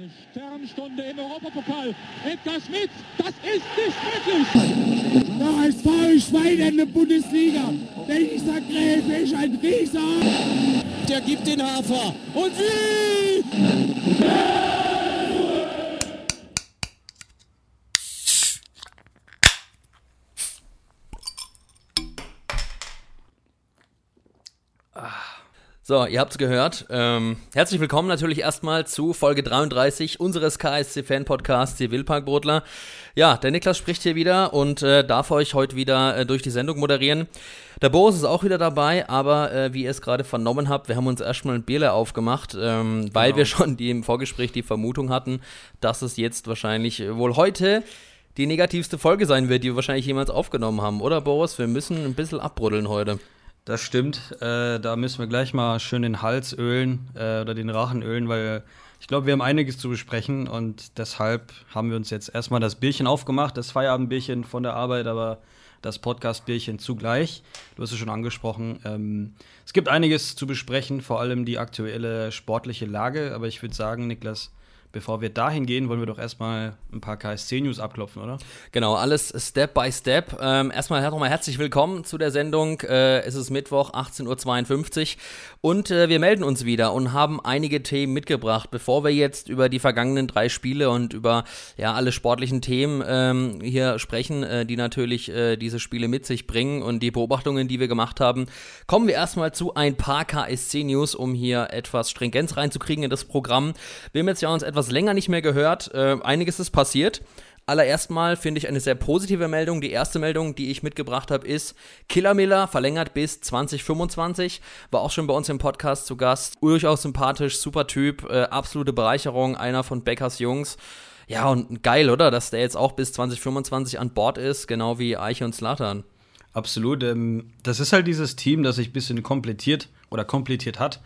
Eine Sternstunde im Europapokal. Edgar Schmidt, das ist nicht möglich. Der HSV Schwein in der Bundesliga. Dieser Gräfe ist ein Rieser. Der gibt den Hafer. Und wie? So, ihr habt's gehört. Ähm, herzlich willkommen natürlich erstmal zu Folge 33 unseres KSC-Fan-Podcasts, die Wildparkbrotler. Ja, der Niklas spricht hier wieder und äh, darf euch heute wieder äh, durch die Sendung moderieren. Der Boris ist auch wieder dabei, aber äh, wie ihr es gerade vernommen habt, wir haben uns erstmal ein Bierle aufgemacht, ähm, genau. weil wir schon die im Vorgespräch die Vermutung hatten, dass es jetzt wahrscheinlich äh, wohl heute die negativste Folge sein wird, die wir wahrscheinlich jemals aufgenommen haben, oder Boris? Wir müssen ein bisschen abbruddeln heute. Das stimmt. Äh, da müssen wir gleich mal schön den Hals ölen äh, oder den Rachen ölen, weil ich glaube, wir haben einiges zu besprechen und deshalb haben wir uns jetzt erstmal das Bierchen aufgemacht, das Feierabendbierchen von der Arbeit, aber das Podcast-Bierchen zugleich. Du hast es schon angesprochen. Ähm, es gibt einiges zu besprechen, vor allem die aktuelle sportliche Lage, aber ich würde sagen, Niklas, Bevor wir dahin gehen, wollen wir doch erstmal ein paar KSC-News abklopfen, oder? Genau, alles Step by Step. Ähm, erstmal nochmal herzlich willkommen zu der Sendung. Äh, es ist Mittwoch, 18.52 Uhr und äh, wir melden uns wieder und haben einige Themen mitgebracht. Bevor wir jetzt über die vergangenen drei Spiele und über ja, alle sportlichen Themen ähm, hier sprechen, äh, die natürlich äh, diese Spiele mit sich bringen und die Beobachtungen, die wir gemacht haben, kommen wir erstmal zu ein paar KSC-News, um hier etwas Stringenz reinzukriegen in das Programm. Wir haben jetzt ja uns etwas etwas länger nicht mehr gehört. Äh, einiges ist passiert. Allererst mal finde ich eine sehr positive Meldung. Die erste Meldung, die ich mitgebracht habe, ist Killer Miller verlängert bis 2025. War auch schon bei uns im Podcast zu Gast. Durchaus sympathisch, super Typ, äh, absolute Bereicherung, einer von Beckers Jungs. Ja, und geil, oder? Dass der jetzt auch bis 2025 an Bord ist, genau wie Eiche und Slatan. Absolut. Ähm, das ist halt dieses Team, das sich ein bisschen komplettiert oder komplettiert hat.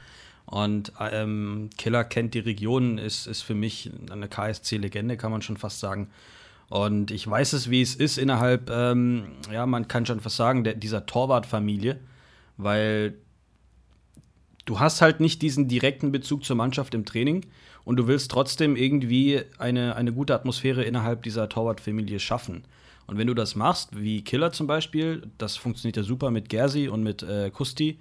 Und ähm, Killer kennt die Region, ist, ist für mich eine KSC-Legende, kann man schon fast sagen. Und ich weiß es, wie es ist innerhalb, ähm, ja, man kann schon fast sagen, der, dieser Torwartfamilie, weil du hast halt nicht diesen direkten Bezug zur Mannschaft im Training und du willst trotzdem irgendwie eine, eine gute Atmosphäre innerhalb dieser Torwartfamilie schaffen. Und wenn du das machst, wie Killer zum Beispiel, das funktioniert ja super mit Gersi und mit äh, Kusti,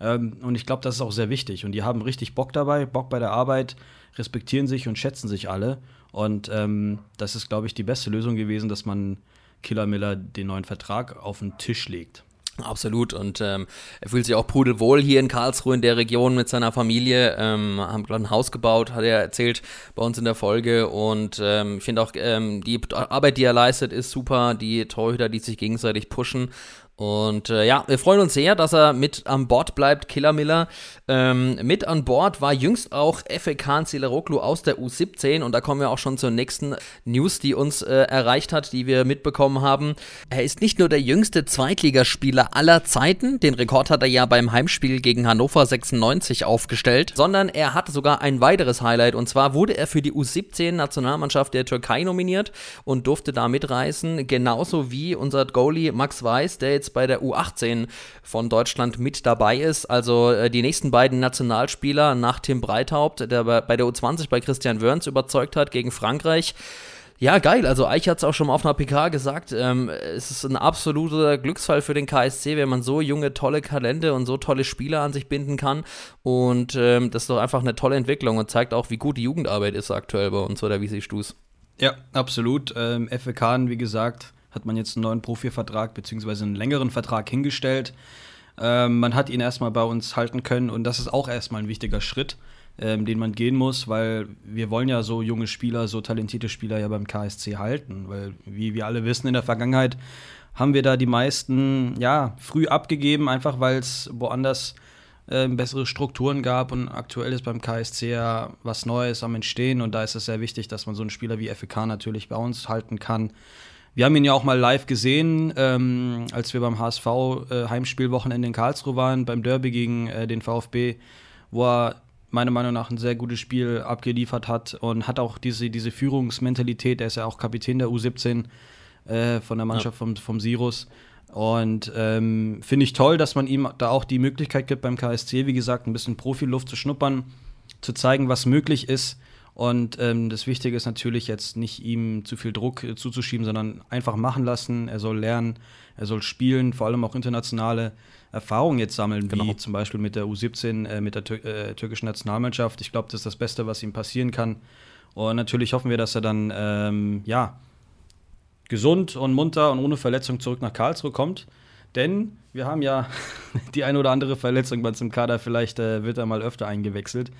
ähm, und ich glaube, das ist auch sehr wichtig. Und die haben richtig Bock dabei, Bock bei der Arbeit, respektieren sich und schätzen sich alle. Und ähm, das ist, glaube ich, die beste Lösung gewesen, dass man Killer Miller den neuen Vertrag auf den Tisch legt. Absolut und ähm, er fühlt sich auch pudelwohl hier in Karlsruhe in der Region mit seiner Familie. Ähm, haben gerade ein Haus gebaut, hat er erzählt bei uns in der Folge und ähm, ich finde auch ähm, die Arbeit, die er leistet, ist super. Die Torhüter, die sich gegenseitig pushen und äh, ja, wir freuen uns sehr, dass er mit an Bord bleibt, Killer Miller. Ähm, mit an Bord war jüngst auch Efekan Celeroglu aus der U17 und da kommen wir auch schon zur nächsten News, die uns äh, erreicht hat, die wir mitbekommen haben. Er ist nicht nur der jüngste Zweitligaspieler aller Zeiten, den Rekord hat er ja beim Heimspiel gegen Hannover 96 aufgestellt, sondern er hat sogar ein weiteres Highlight. Und zwar wurde er für die U17-Nationalmannschaft der Türkei nominiert und durfte da mitreisen, genauso wie unser Goalie Max Weiß, der jetzt jetzt bei der U18 von Deutschland mit dabei ist. Also äh, die nächsten beiden Nationalspieler nach Tim Breithaupt, der bei der U20 bei Christian Wörns überzeugt hat gegen Frankreich. Ja, geil. Also Eich hat es auch schon mal auf einer PK gesagt. Ähm, es ist ein absoluter Glücksfall für den KSC, wenn man so junge, tolle Talente und so tolle Spieler an sich binden kann. Und ähm, das ist doch einfach eine tolle Entwicklung und zeigt auch, wie gut die Jugendarbeit ist aktuell bei uns, oder wie siehst du es? Ja, absolut. Ähm, FWK, wie gesagt, hat man jetzt einen neuen Profivertrag bzw. einen längeren Vertrag hingestellt. Ähm, man hat ihn erstmal bei uns halten können und das ist auch erstmal ein wichtiger Schritt, ähm, den man gehen muss, weil wir wollen ja so junge Spieler, so talentierte Spieler ja beim KSC halten, weil wie wir alle wissen in der Vergangenheit haben wir da die meisten ja früh abgegeben, einfach weil es woanders äh, bessere Strukturen gab und aktuell ist beim KSC ja was Neues am Entstehen und da ist es sehr wichtig, dass man so einen Spieler wie FK natürlich bei uns halten kann. Wir haben ihn ja auch mal live gesehen, ähm, als wir beim HSV äh, Heimspielwochenende in Karlsruhe waren, beim Derby gegen äh, den VfB, wo er meiner Meinung nach ein sehr gutes Spiel abgeliefert hat und hat auch diese, diese Führungsmentalität. Er ist ja auch Kapitän der U17 äh, von der Mannschaft ja. vom, vom Sirus. Und ähm, finde ich toll, dass man ihm da auch die Möglichkeit gibt, beim KSC, wie gesagt, ein bisschen Profiluft zu schnuppern, zu zeigen, was möglich ist Und ähm, das Wichtige ist natürlich jetzt nicht ihm zu viel Druck äh, zuzuschieben, sondern einfach machen lassen. Er soll lernen, er soll spielen, vor allem auch internationale Erfahrungen jetzt sammeln, genau. wie zum Beispiel mit der U17, äh, mit der Tür äh, türkischen Nationalmannschaft. Ich glaube, das ist das Beste, was ihm passieren kann. Und natürlich hoffen wir, dass er dann ähm, ja, gesund und munter und ohne Verletzung zurück nach Karlsruhe kommt. Denn wir haben ja die ein oder andere Verletzung bei uns im Kader. Vielleicht äh, wird er mal öfter eingewechselt.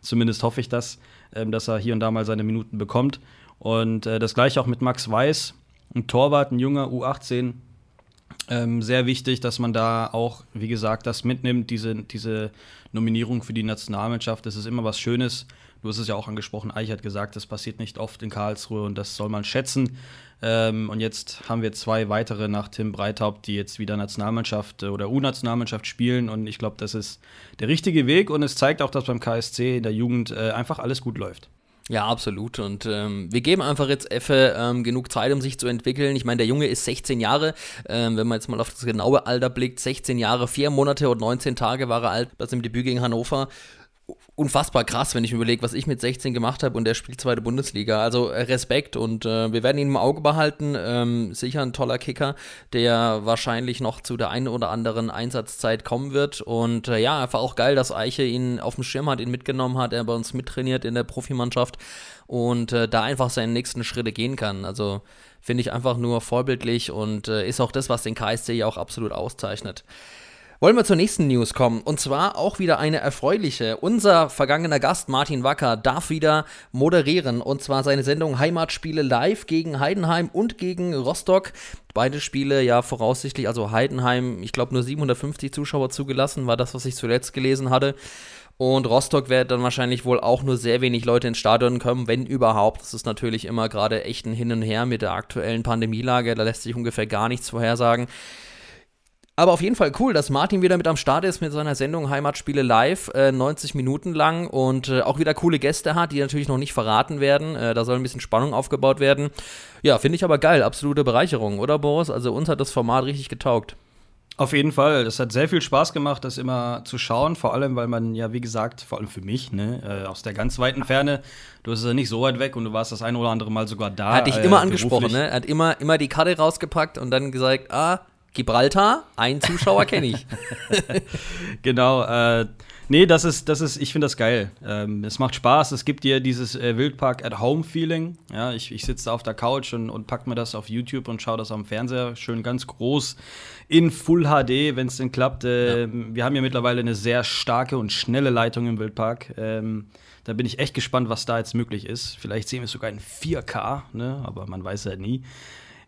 Zumindest hoffe ich das, dass er hier und da mal seine Minuten bekommt. Und äh, das gleiche auch mit Max Weiß, ein Torwart, ein junger U18. Ähm, sehr wichtig, dass man da auch, wie gesagt, das mitnimmt, diese, diese Nominierung für die Nationalmannschaft. Das ist immer was Schönes. Du hast es ja auch angesprochen, Eich hat gesagt, das passiert nicht oft in Karlsruhe und das soll man schätzen. Ähm, und jetzt haben wir zwei weitere nach Tim Breithaupt, die jetzt wieder Nationalmannschaft äh, oder U-Nationalmannschaft spielen. Und ich glaube, das ist der richtige Weg. Und es zeigt auch, dass beim KSC in der Jugend äh, einfach alles gut läuft. Ja, absolut. Und ähm, wir geben einfach jetzt Effe ähm, genug Zeit, um sich zu entwickeln. Ich meine, der Junge ist 16 Jahre. Ähm, wenn man jetzt mal auf das genaue Alter blickt, 16 Jahre, 4 Monate und 19 Tage war er alt bei seinem Debüt gegen Hannover unfassbar krass, wenn ich mir überlege, was ich mit 16 gemacht habe und der spielt zweite Bundesliga. Also äh, Respekt und äh, wir werden ihn im Auge behalten. Ähm, sicher ein toller Kicker, der wahrscheinlich noch zu der einen oder anderen Einsatzzeit kommen wird. Und äh, ja, einfach auch geil, dass Eiche ihn auf dem Schirm hat, ihn mitgenommen hat, er bei uns mittrainiert in der Profimannschaft und äh, da einfach seine nächsten Schritte gehen kann. Also finde ich einfach nur vorbildlich und äh, ist auch das, was den KSC ja auch absolut auszeichnet. Wollen wir zur nächsten News kommen. Und zwar auch wieder eine erfreuliche. Unser vergangener Gast Martin Wacker darf wieder moderieren. Und zwar seine Sendung Heimatspiele live gegen Heidenheim und gegen Rostock. Beide Spiele ja voraussichtlich, also Heidenheim, ich glaube nur 750 Zuschauer zugelassen, war das, was ich zuletzt gelesen hatte. Und Rostock wird dann wahrscheinlich wohl auch nur sehr wenig Leute ins Stadion kommen, wenn überhaupt. Das ist natürlich immer gerade echt ein Hin und Her mit der aktuellen Pandemielage. Da lässt sich ungefähr gar nichts vorhersagen. Aber auf jeden Fall cool, dass Martin wieder mit am Start ist mit seiner Sendung Heimatspiele live, äh, 90 Minuten lang und äh, auch wieder coole Gäste hat, die natürlich noch nicht verraten werden. Äh, da soll ein bisschen Spannung aufgebaut werden. Ja, finde ich aber geil, absolute Bereicherung, oder Boris? Also uns hat das Format richtig getaugt. Auf jeden Fall. Das hat sehr viel Spaß gemacht, das immer zu schauen. Vor allem, weil man ja, wie gesagt, vor allem für mich, ne, äh, aus der ganz weiten Ferne, du bist ja nicht so weit weg und du warst das ein oder andere Mal sogar da. Hat dich äh, immer angesprochen, ne? Er hat immer, immer die Karte rausgepackt und dann gesagt, ah, Gibraltar, ein Zuschauer kenne ich. genau. Äh, nee, das ist, das ist, ich finde das geil. Ähm, es macht Spaß. Es gibt dir dieses äh, Wildpark at Home Feeling. Ja, ich, ich sitze da auf der Couch und, und pack mir das auf YouTube und schaue das am Fernseher schön ganz groß in Full HD, wenn es denn klappt. Äh, ja. Wir haben ja mittlerweile eine sehr starke und schnelle Leitung im Wildpark. Ähm, da bin ich echt gespannt, was da jetzt möglich ist. Vielleicht sehen wir es sogar in 4K, ne? aber man weiß ja nie.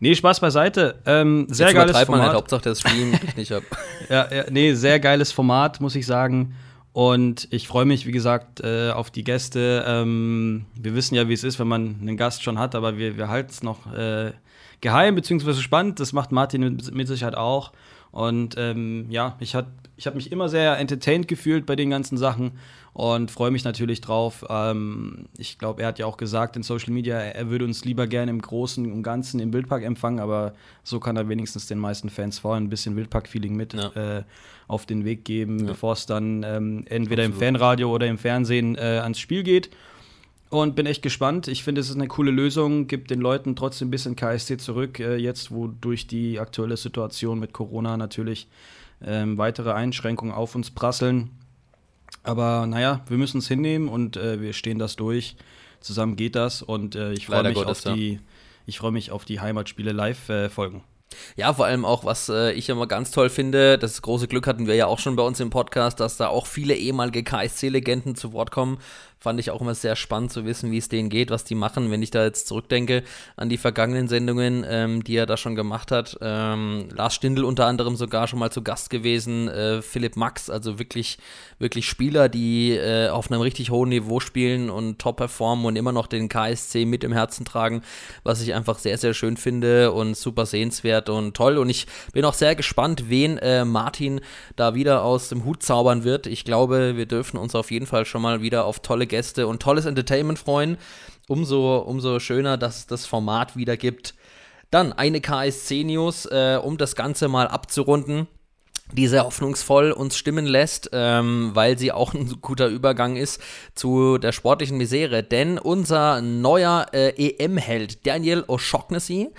Nee, Spaß beiseite. Ähm, sehr Jetzt geiles Format. Man halt, Hauptsache der Stream ich nicht ab. ja, ja, nee, sehr geiles Format, muss ich sagen. Und ich freue mich, wie gesagt, äh, auf die Gäste. Ähm, wir wissen ja, wie es ist, wenn man einen Gast schon hat, aber wir, wir halten es noch äh, geheim bzw. spannend. Das macht Martin mit, mit Sicherheit auch. Und ähm, ja, ich, ich habe mich immer sehr entertained gefühlt bei den ganzen Sachen und freue mich natürlich drauf. Ähm, ich glaube, er hat ja auch gesagt in Social Media, er würde uns lieber gerne im Großen und Ganzen im Wildpark empfangen, aber so kann er wenigstens den meisten Fans vorher ein bisschen Wildpark-Feeling mit ja. äh, auf den Weg geben, ja. bevor es dann ähm, entweder Absolut. im Fanradio oder im Fernsehen äh, ans Spiel geht. Und bin echt gespannt. Ich finde, es ist eine coole Lösung, gibt den Leuten trotzdem ein bisschen KSC zurück, äh, jetzt wo durch die aktuelle Situation mit Corona natürlich ähm, weitere Einschränkungen auf uns prasseln aber naja, wir müssen es hinnehmen und äh, wir stehen das durch. Zusammen geht das und äh, ich freue mich, auf die, ich freu mich auf die Heimatspiele Live-Folgen. Äh, ja, vor allem auch, was äh, ich immer ganz toll finde, das große Glück hatten wir ja auch schon bei uns im Podcast, dass da auch viele ehemalige KSC-Legenden zu Wort kommen. Fand ich auch immer sehr spannend zu wissen, wie es denen geht, was die machen. Wenn ich da jetzt zurückdenke an die vergangenen Sendungen, ähm, die er da schon gemacht hat. Ähm, Lars Stindl unter anderem sogar schon mal zu Gast gewesen. Äh, Philipp Max, also wirklich, wirklich Spieler, die äh, auf einem richtig hohen Niveau spielen und top performen und immer noch den KSC mit im Herzen tragen, was ich einfach sehr, sehr schön finde und super sehenswert und toll. Und ich bin auch sehr gespannt, wen äh, Martin da wieder aus dem Hut zaubern wird. Ich glaube, wir dürfen uns auf jeden Fall schon mal wieder auf tolle Gäste und tolles Entertainment freuen. Umso, umso schöner, dass das Format wieder gibt. Dann eine KSC-News, äh, um das Ganze mal abzurunden. die sehr hoffnungsvoll uns stimmen lässt, ähm, weil sie auch ein guter Übergang ist zu der sportlichen Misere. Denn unser neuer äh, EM-Held, Daniel O'Shaughnessy,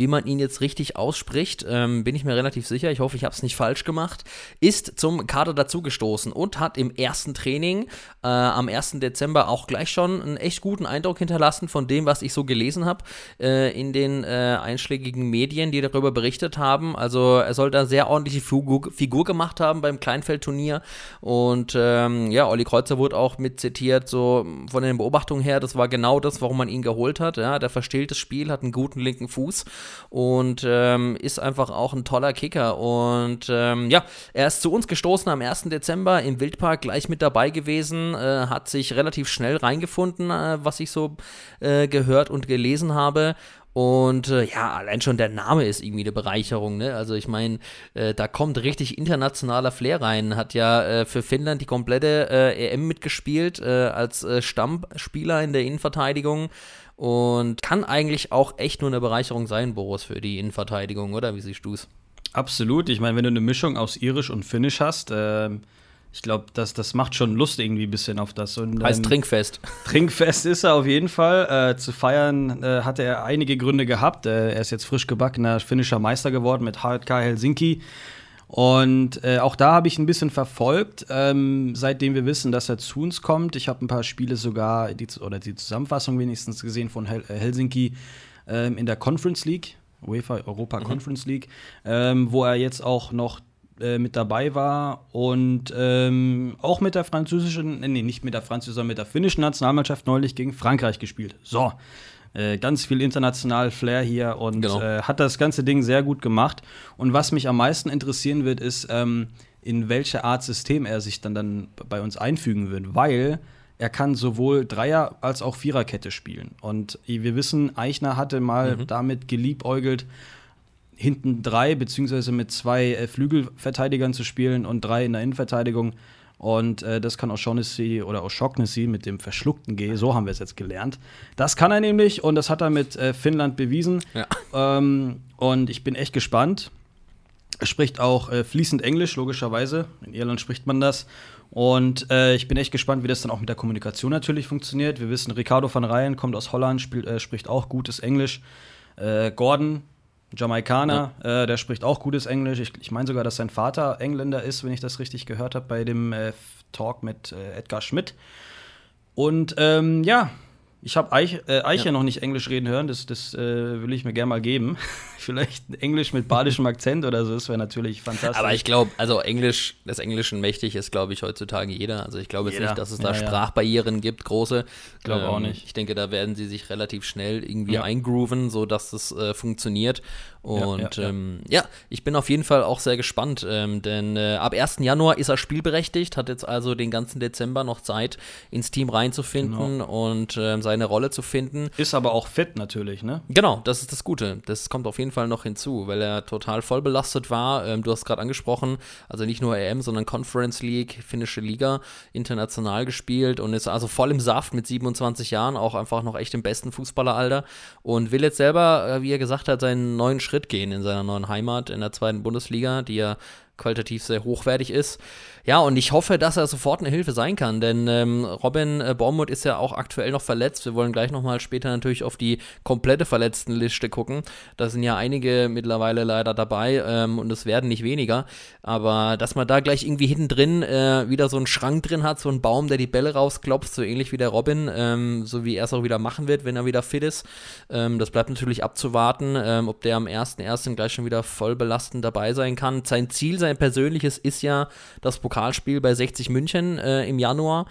wie man ihn jetzt richtig ausspricht, ähm, bin ich mir relativ sicher. Ich hoffe, ich habe es nicht falsch gemacht. Ist zum Kader dazugestoßen und hat im ersten Training äh, am 1. Dezember auch gleich schon einen echt guten Eindruck hinterlassen von dem, was ich so gelesen habe äh, in den äh, einschlägigen Medien, die darüber berichtet haben. Also er soll da sehr ordentliche Figur, Figur gemacht haben beim Kleinfeldturnier. Und ähm, ja, Olli Kreuzer wurde auch mit zitiert, so von den Beobachtungen her, das war genau das, warum man ihn geholt hat. Ja, der das Spiel, hat einen guten linken Fuß und ähm, ist einfach auch ein toller Kicker. Und ähm, ja, er ist zu uns gestoßen am 1. Dezember im Wildpark gleich mit dabei gewesen, äh, hat sich relativ schnell reingefunden, äh, was ich so äh, gehört und gelesen habe. Und äh, ja, allein schon der Name ist irgendwie eine Bereicherung. Ne? Also ich meine, äh, da kommt richtig internationaler Flair rein. Hat ja äh, für Finnland die komplette äh, EM mitgespielt äh, als äh, Stammspieler in der Innenverteidigung und kann eigentlich auch echt nur eine Bereicherung sein, Boris, für die Innenverteidigung, oder? Wie siehst du es? Absolut. Ich meine, wenn du eine Mischung aus Irisch und Finnisch hast, äh, ich glaube, das, das macht schon Lust irgendwie ein bisschen auf das. Und, heißt ähm, Trinkfest. Trinkfest ist er auf jeden Fall. Äh, zu feiern äh, hatte er einige Gründe gehabt. Äh, er ist jetzt frisch gebackener finnischer Meister geworden mit HK Helsinki. Und äh, auch da habe ich ein bisschen verfolgt, ähm, seitdem wir wissen, dass er zu uns kommt. Ich habe ein paar Spiele sogar, die, oder die Zusammenfassung wenigstens gesehen von Hel äh, Helsinki ähm, in der Conference League, UEFA Europa mhm. Conference League, ähm, wo er jetzt auch noch äh, mit dabei war und ähm, auch mit der französischen, nee, nicht mit der französischen, sondern mit der finnischen Nationalmannschaft neulich gegen Frankreich gespielt. So, äh, ganz viel international Flair hier und genau. äh, hat das ganze Ding sehr gut gemacht. Und was mich am meisten interessieren wird, ist, ähm, in welche Art System er sich dann, dann bei uns einfügen wird, weil er kann sowohl Dreier- als auch Viererkette spielen. Und wir wissen, Eichner hatte mal mhm. damit geliebäugelt, hinten drei beziehungsweise mit zwei äh, Flügelverteidigern zu spielen und drei in der Innenverteidigung. Und äh, das kann O'Shaughnessy oder O'Shaughnessy mit dem verschluckten G, so haben wir es jetzt gelernt. Das kann er nämlich und das hat er mit äh, Finnland bewiesen. Ja. Ähm, und ich bin echt gespannt. Er spricht auch äh, fließend Englisch, logischerweise. In Irland spricht man das. Und äh, ich bin echt gespannt, wie das dann auch mit der Kommunikation natürlich funktioniert. Wir wissen, Ricardo van Rijn kommt aus Holland, spielt, äh, spricht auch gutes Englisch. Äh, Gordon Jamaikaner, ja. äh, der spricht auch gutes Englisch. Ich, ich meine sogar, dass sein Vater Engländer ist, wenn ich das richtig gehört habe, bei dem äh, Talk mit äh, Edgar Schmidt. Und ähm, ja, ich habe Eich, äh, Eiche ja. noch nicht Englisch reden hören, das, das äh, will ich mir gerne mal geben. Vielleicht Englisch mit badischem Akzent oder so, das wäre natürlich fantastisch. Aber ich glaube, also Englisch, des Englischen mächtig ist, glaube ich, heutzutage jeder. Also ich glaube jetzt nicht, dass es da ja, Sprachbarrieren gibt, große. Ich glaube ähm, auch nicht. Ich denke, da werden sie sich relativ schnell irgendwie ja. eingrooven, sodass es äh, funktioniert. Und ja, ähm, ja, ich bin auf jeden Fall auch sehr gespannt, ähm, denn äh, ab 1. Januar ist er spielberechtigt, hat jetzt also den ganzen Dezember noch Zeit, ins Team reinzufinden genau. und ähm, seine Rolle zu finden. Ist aber auch fit natürlich, ne? Genau, das ist das Gute. Das kommt auf jeden Fall noch hinzu, weil er total voll belastet war. Ähm, du hast gerade angesprochen, also nicht nur EM, sondern Conference League, finnische Liga, international gespielt und ist also voll im Saft mit 27 Jahren, auch einfach noch echt im besten Fußballeralter und will jetzt selber, äh, wie er gesagt hat, seinen neuen Schritt gehen in seiner neuen Heimat in der zweiten Bundesliga, die ja qualitativ sehr hochwertig ist. Ja, und ich hoffe, dass er sofort eine Hilfe sein kann, denn ähm, Robin äh, Baumut ist ja auch aktuell noch verletzt. Wir wollen gleich nochmal später natürlich auf die komplette Verletztenliste gucken. Da sind ja einige mittlerweile leider dabei ähm, und es werden nicht weniger. Aber dass man da gleich irgendwie hinten drin äh, wieder so einen Schrank drin hat, so einen Baum, der die Bälle rausklopft, so ähnlich wie der Robin, ähm, so wie er es auch wieder machen wird, wenn er wieder fit ist. Ähm, das bleibt natürlich abzuwarten, ähm, ob der am 1.1. gleich schon wieder voll belastend dabei sein kann. Sein Ziel, sein persönliches ist ja das Pokal Pokalspiel bei 60 München äh, im Januar.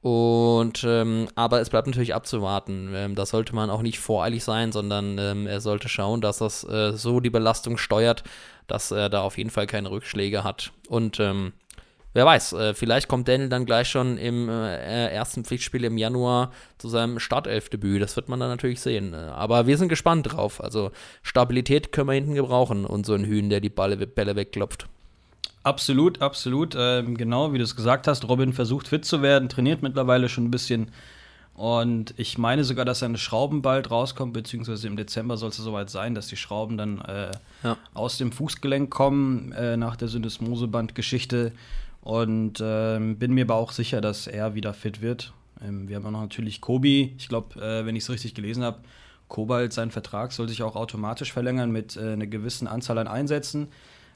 Und ähm, aber es bleibt natürlich abzuwarten. Ähm, da sollte man auch nicht voreilig sein, sondern ähm, er sollte schauen, dass das äh, so die Belastung steuert, dass er da auf jeden Fall keine Rückschläge hat. Und ähm, wer weiß, äh, vielleicht kommt Daniel dann gleich schon im äh, ersten Pflichtspiel im Januar zu seinem Startelfdebüt. Das wird man dann natürlich sehen. Aber wir sind gespannt drauf. Also Stabilität können wir hinten gebrauchen und so ein Hühn, der die Balle, Bälle wegklopft. Absolut, absolut. Ähm, genau, wie du es gesagt hast, Robin versucht fit zu werden, trainiert mittlerweile schon ein bisschen. Und ich meine sogar, dass seine Schrauben bald rauskommen, beziehungsweise im Dezember soll es soweit sein, dass die Schrauben dann äh, Ja. aus dem Fußgelenk kommen äh, nach der Syndesmoseband-Geschichte. Und ähm, bin mir aber auch sicher, dass er wieder fit wird. Ähm, wir haben auch noch natürlich Kobi. Ich glaube, äh, wenn ich es richtig gelesen habe, Kobalt, sein Vertrag soll sich auch automatisch verlängern mit äh, einer gewissen Anzahl an Einsätzen.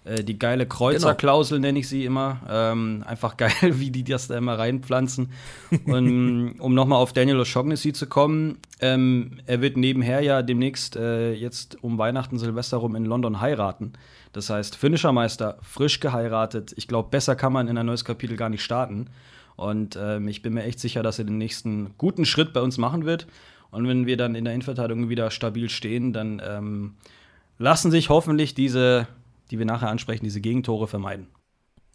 Äh, die geile Kreuzerklausel nenne ich sie immer. Ähm, einfach geil, wie die das da immer reinpflanzen. Und um nochmal auf Daniel O'Shaughnessy zu kommen, ähm, er wird nebenher ja demnächst äh, jetzt um Weihnachten, Silvester rum in London heiraten. Das heißt, Finishermeister, frisch geheiratet. Ich glaube, besser kann man in ein neues Kapitel gar nicht starten. Und ähm, ich bin mir echt sicher, dass er den nächsten guten Schritt bei uns machen wird. Und wenn wir dann in der Innenverteidigung wieder stabil stehen, dann ähm, lassen sich hoffentlich diese, die wir nachher ansprechen, diese Gegentore vermeiden.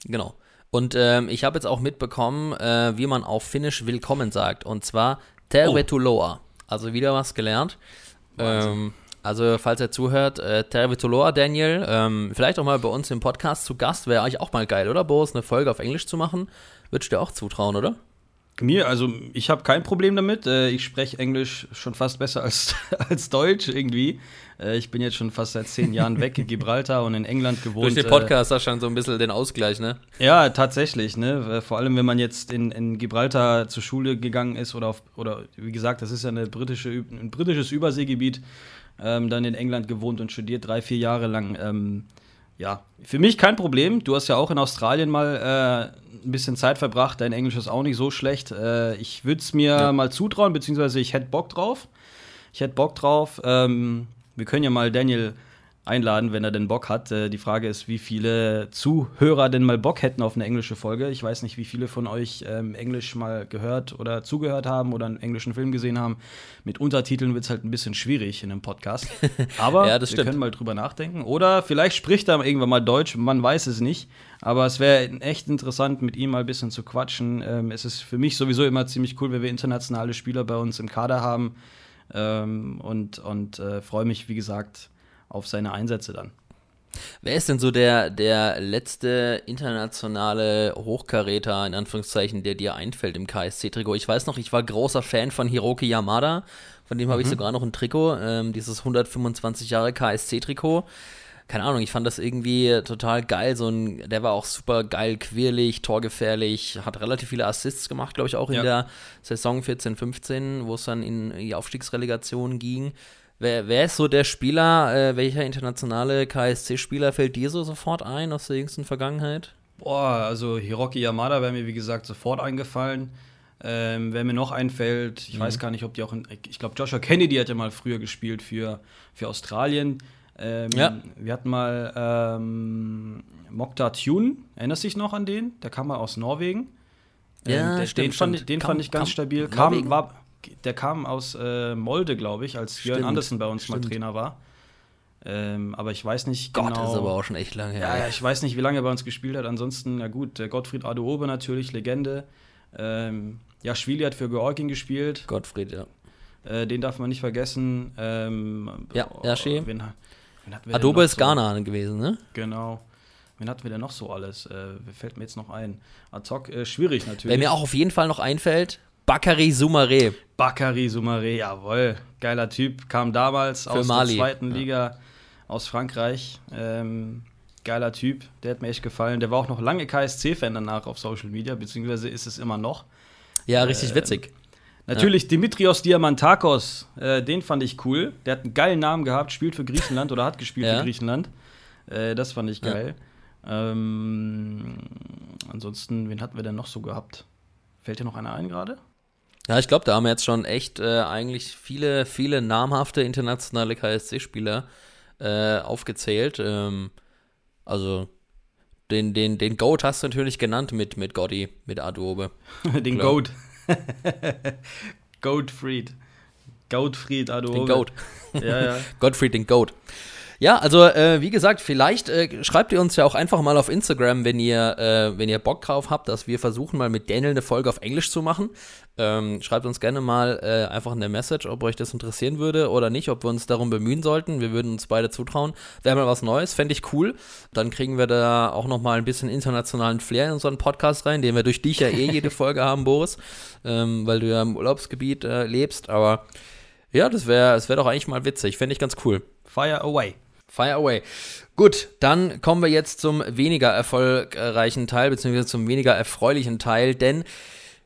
Genau. Und ähm, ich habe jetzt auch mitbekommen, äh, wie man auf Finnisch willkommen sagt. Und zwar Tervetuloa. Also wieder was gelernt. Ähm, also, falls er zuhört, äh, Tervetuloa, Daniel, ähm, vielleicht auch mal bei uns im Podcast zu Gast. Wäre eigentlich auch mal geil, oder, Boris, eine Folge auf Englisch zu machen? Würdest du dir auch zutrauen, oder? Mir, also ich habe kein Problem damit. Äh, ich spreche Englisch schon fast besser als, als Deutsch irgendwie. Äh, ich bin jetzt schon fast seit zehn Jahren weg in Gibraltar und in England gewohnt. Durch den Äh, Podcast hast du schon so ein bisschen den Ausgleich, ne? Ja, tatsächlich, ne? Vor allem, wenn man jetzt in, in Gibraltar zur Schule gegangen ist oder auf, oder wie gesagt, das ist ja eine britische, ein britisches Überseegebiet, ähm, dann in England gewohnt und studiert drei, vier Jahre lang. Ähm, ja, für mich kein Problem. Du hast ja auch in Australien mal äh, ein bisschen Zeit verbracht. Dein Englisch ist auch nicht so schlecht. Äh, ich würde es mir mal zutrauen, beziehungsweise ich hätte Bock drauf. Ich hätte Bock drauf. Ähm, wir können ja mal Daniel einladen, wenn er denn Bock hat. Äh, die Frage ist, wie viele Zuhörer denn mal Bock hätten auf eine englische Folge. Ich weiß nicht, wie viele von euch ähm, Englisch mal gehört oder zugehört haben oder einen englischen Film gesehen haben. Mit Untertiteln wird es halt ein bisschen schwierig in einem Podcast. Aber Ja, wir stimmt. können mal drüber nachdenken. Oder vielleicht spricht er irgendwann mal Deutsch, man weiß es nicht. Aber es wäre echt interessant, mit ihm mal ein bisschen zu quatschen. Ähm, es ist für mich sowieso immer ziemlich cool, wenn wir internationale Spieler bei uns im Kader haben. Ähm, und und äh, freue mich, wie gesagt, auf seine Einsätze dann. Wer ist denn so der, der letzte internationale Hochkaräter, in Anführungszeichen, der dir einfällt im KSC-Trikot? Ich weiß noch, ich war großer Fan von Hiroki Yamada, von dem habe ich sogar noch ein Trikot, ähm, dieses 125 Jahre KSC-Trikot. Keine Ahnung, ich fand das irgendwie total geil. So ein, der war auch super geil, quirlig, torgefährlich, hat relativ viele Assists gemacht, glaube ich, auch in Ja. der Saison 14, 15, wo es dann in die Aufstiegsrelegation ging. Wer, wer ist so der Spieler, äh, welcher internationale KSC-Spieler fällt dir so sofort ein aus der jüngsten Vergangenheit? Boah, also Hiroki Yamada wäre mir, wie gesagt, sofort eingefallen. Ähm, wer mir noch einfällt, ich weiß gar nicht, ob die auch in. Ich glaube, Joshua Kennedy hat ja mal früher gespielt für, für Australien. Ähm, Ja. Wir hatten mal ähm, Mokta Tune, erinnerst du dich noch an den? Der kam mal aus Norwegen. Ja, der, stimmt, den fand, stimmt. ich- den Kam- fand ich ganz kam stabil. Kam, war, der kam aus äh, Molde, glaube ich, als Jörn Stimmt, Andersen bei uns mal stimmt. Trainer war. Ähm, aber ich weiß nicht Gott, genau. das ist aber auch schon echt lange her. Ja, ja, ich weiß nicht, wie lange er bei uns gespielt hat. Ansonsten, ja gut, Gottfried Adeobe natürlich, Legende. Ähm, ja, Schwili hat für Georgien gespielt. Gottfried, ja. Äh, den darf man nicht vergessen. Ähm, Ja, ja, wen, wen Adobe ist so? Ghana gewesen, ne? Genau. Wen hatten wir denn noch so alles? Äh, wer fällt mir jetzt noch ein? Hoc, äh, schwierig natürlich. Wer mir auch auf jeden Fall noch einfällt, Bakary Soumaré. Bakary Soumaré, jawohl. Geiler Typ. Kam damals aus Mali. der zweiten Ja. Liga aus Frankreich. Ähm, geiler Typ. Der hat mir echt gefallen. Der war auch noch lange KSC-Fan danach auf Social Media, beziehungsweise ist es immer noch. Ja, richtig witzig. Natürlich Dimitrios Diamantakos, äh, den fand ich cool. Der hat einen geilen Namen gehabt, spielt für Griechenland oder hat gespielt Ja. für Griechenland. Äh, das fand ich Ja. geil. Ähm, ansonsten, wen hatten wir denn noch so gehabt? Fällt dir noch einer ein gerade? Ja, ich glaube, da haben wir jetzt schon echt äh, eigentlich viele, viele namhafte internationale KSC-Spieler äh, aufgezählt. Ähm, also den, den, den Goat hast du natürlich genannt mit, mit Gotti, mit Adobe. Den Klar. Goat. Goatfried. Goatfried Adobe. Den Goat. Ja, ja. Gottfried, den Goat. Ja, also äh, wie gesagt, vielleicht äh, schreibt ihr uns ja auch einfach mal auf Instagram, wenn ihr, äh, wenn ihr Bock drauf habt, dass wir versuchen, mal mit Daniel eine Folge auf Englisch zu machen. Ähm, schreibt uns gerne mal äh, einfach eine Message, ob euch das interessieren würde oder nicht, ob wir uns darum bemühen sollten. Wir würden uns beide zutrauen. Wäre mal was Neues, fände ich cool. Dann kriegen wir da auch noch mal ein bisschen internationalen Flair in unseren Podcast rein, den wir durch dich ja eh jede Folge haben, Boris, ähm, weil du ja im Urlaubsgebiet äh, lebst. Aber ja, das wäre das wär doch eigentlich mal witzig. Fände ich ganz cool. Fire away. Fire away. Gut, dann kommen wir jetzt zum weniger erfolgreichen Teil, beziehungsweise zum weniger erfreulichen Teil, denn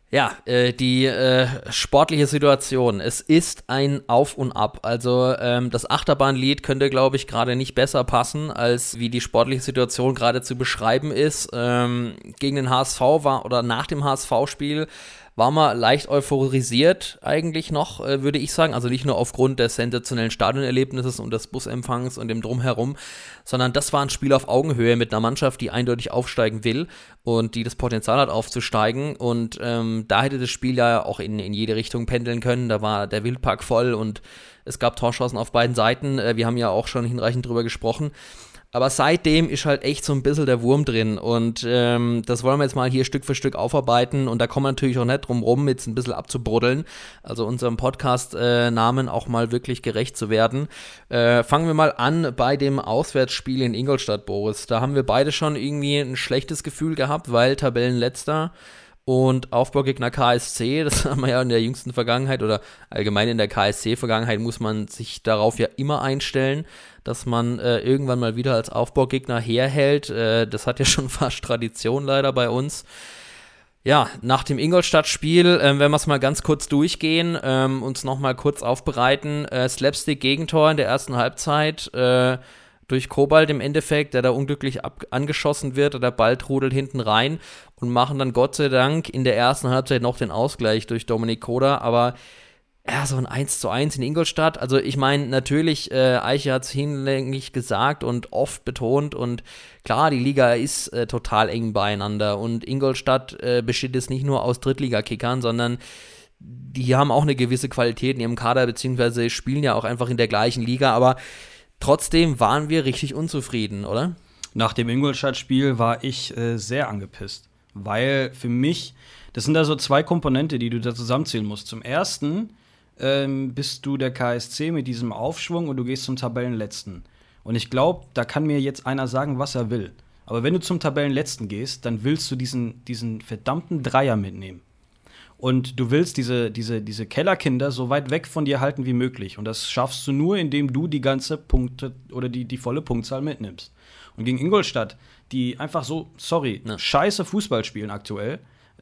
ja, äh, die äh, sportliche Situation. Es ist ein Auf und Ab. Also ähm, das Achterbahnlied könnte, glaube ich, gerade nicht besser passen, als wie die sportliche Situation gerade zu beschreiben ist. Ähm, gegen den HSV war oder nach dem HSV-Spiel war man leicht euphorisiert eigentlich noch, äh, würde ich sagen. Also nicht nur aufgrund des sensationellen Stadionerlebnisses und des Busempfangs und dem Drumherum, sondern das war ein Spiel auf Augenhöhe mit einer Mannschaft, die eindeutig aufsteigen will und die das Potenzial hat aufzusteigen. Und ähm, da hätte das Spiel ja auch in, in jede Richtung pendeln können. Da war der Wildpark voll und es gab Torschancen auf beiden Seiten. Äh, wir haben ja auch schon hinreichend drüber gesprochen. Aber seitdem ist halt echt so ein bisschen der Wurm drin. Und ähm, das wollen wir jetzt mal hier Stück für Stück aufarbeiten. Und da kommen wir natürlich auch nicht drum rum, jetzt ein bisschen abzubruddeln. Also unserem Podcast-Namen äh, auch mal wirklich gerecht zu werden. Äh, fangen wir mal an bei dem Auswärtsspiel in Ingolstadt, Boris. Da haben wir beide schon irgendwie ein schlechtes Gefühl gehabt, weil Tabellenletzter und Aufbaugegner KSC, das haben wir ja in der jüngsten Vergangenheit oder allgemein in der KSC-Vergangenheit muss man sich darauf ja immer einstellen, dass man äh, irgendwann mal wieder als Aufbaugegner herhält. Äh, das hat ja schon fast Tradition leider bei uns. Ja, nach dem Ingolstadt-Spiel, äh, wenn wir es mal ganz kurz durchgehen, ähm, uns nochmal kurz aufbereiten. Äh, Slapstick-Gegentor in der ersten Halbzeit äh, durch Kobalt im Endeffekt, der da unglücklich angeschossen wird, der Ball trudelt hinten rein und machen dann Gott sei Dank in der ersten Halbzeit noch den Ausgleich durch Dominik Koda, aber ja, so ein 1 zu 1 in Ingolstadt. Also ich meine, natürlich, äh, Eiche hat es hinlänglich gesagt und oft betont und klar, die Liga ist äh, total eng beieinander und Ingolstadt äh, besteht jetzt nicht nur aus Drittligakickern, sondern die haben auch eine gewisse Qualität in ihrem Kader, beziehungsweise spielen ja auch einfach in der gleichen Liga, aber trotzdem waren wir richtig unzufrieden, oder? Nach dem Ingolstadt-Spiel war ich äh, sehr angepisst, weil für mich, das sind da so zwei Komponente, die du da zusammenzählen musst. Zum ersten, ähm, bist du der KSC mit diesem Aufschwung und du gehst zum Tabellenletzten. Und ich glaube, da kann mir jetzt einer sagen, was er will. Aber wenn du zum Tabellenletzten gehst, dann willst du diesen, diesen verdammten Dreier mitnehmen. Und du willst diese, diese, diese Kellerkinder so weit weg von dir halten wie möglich. Und das schaffst du nur, indem du die ganze Punkte oder die, die volle Punktzahl mitnimmst. Und gegen Ingolstadt, die einfach so, sorry, ja. scheiße Fußball spielen aktuell,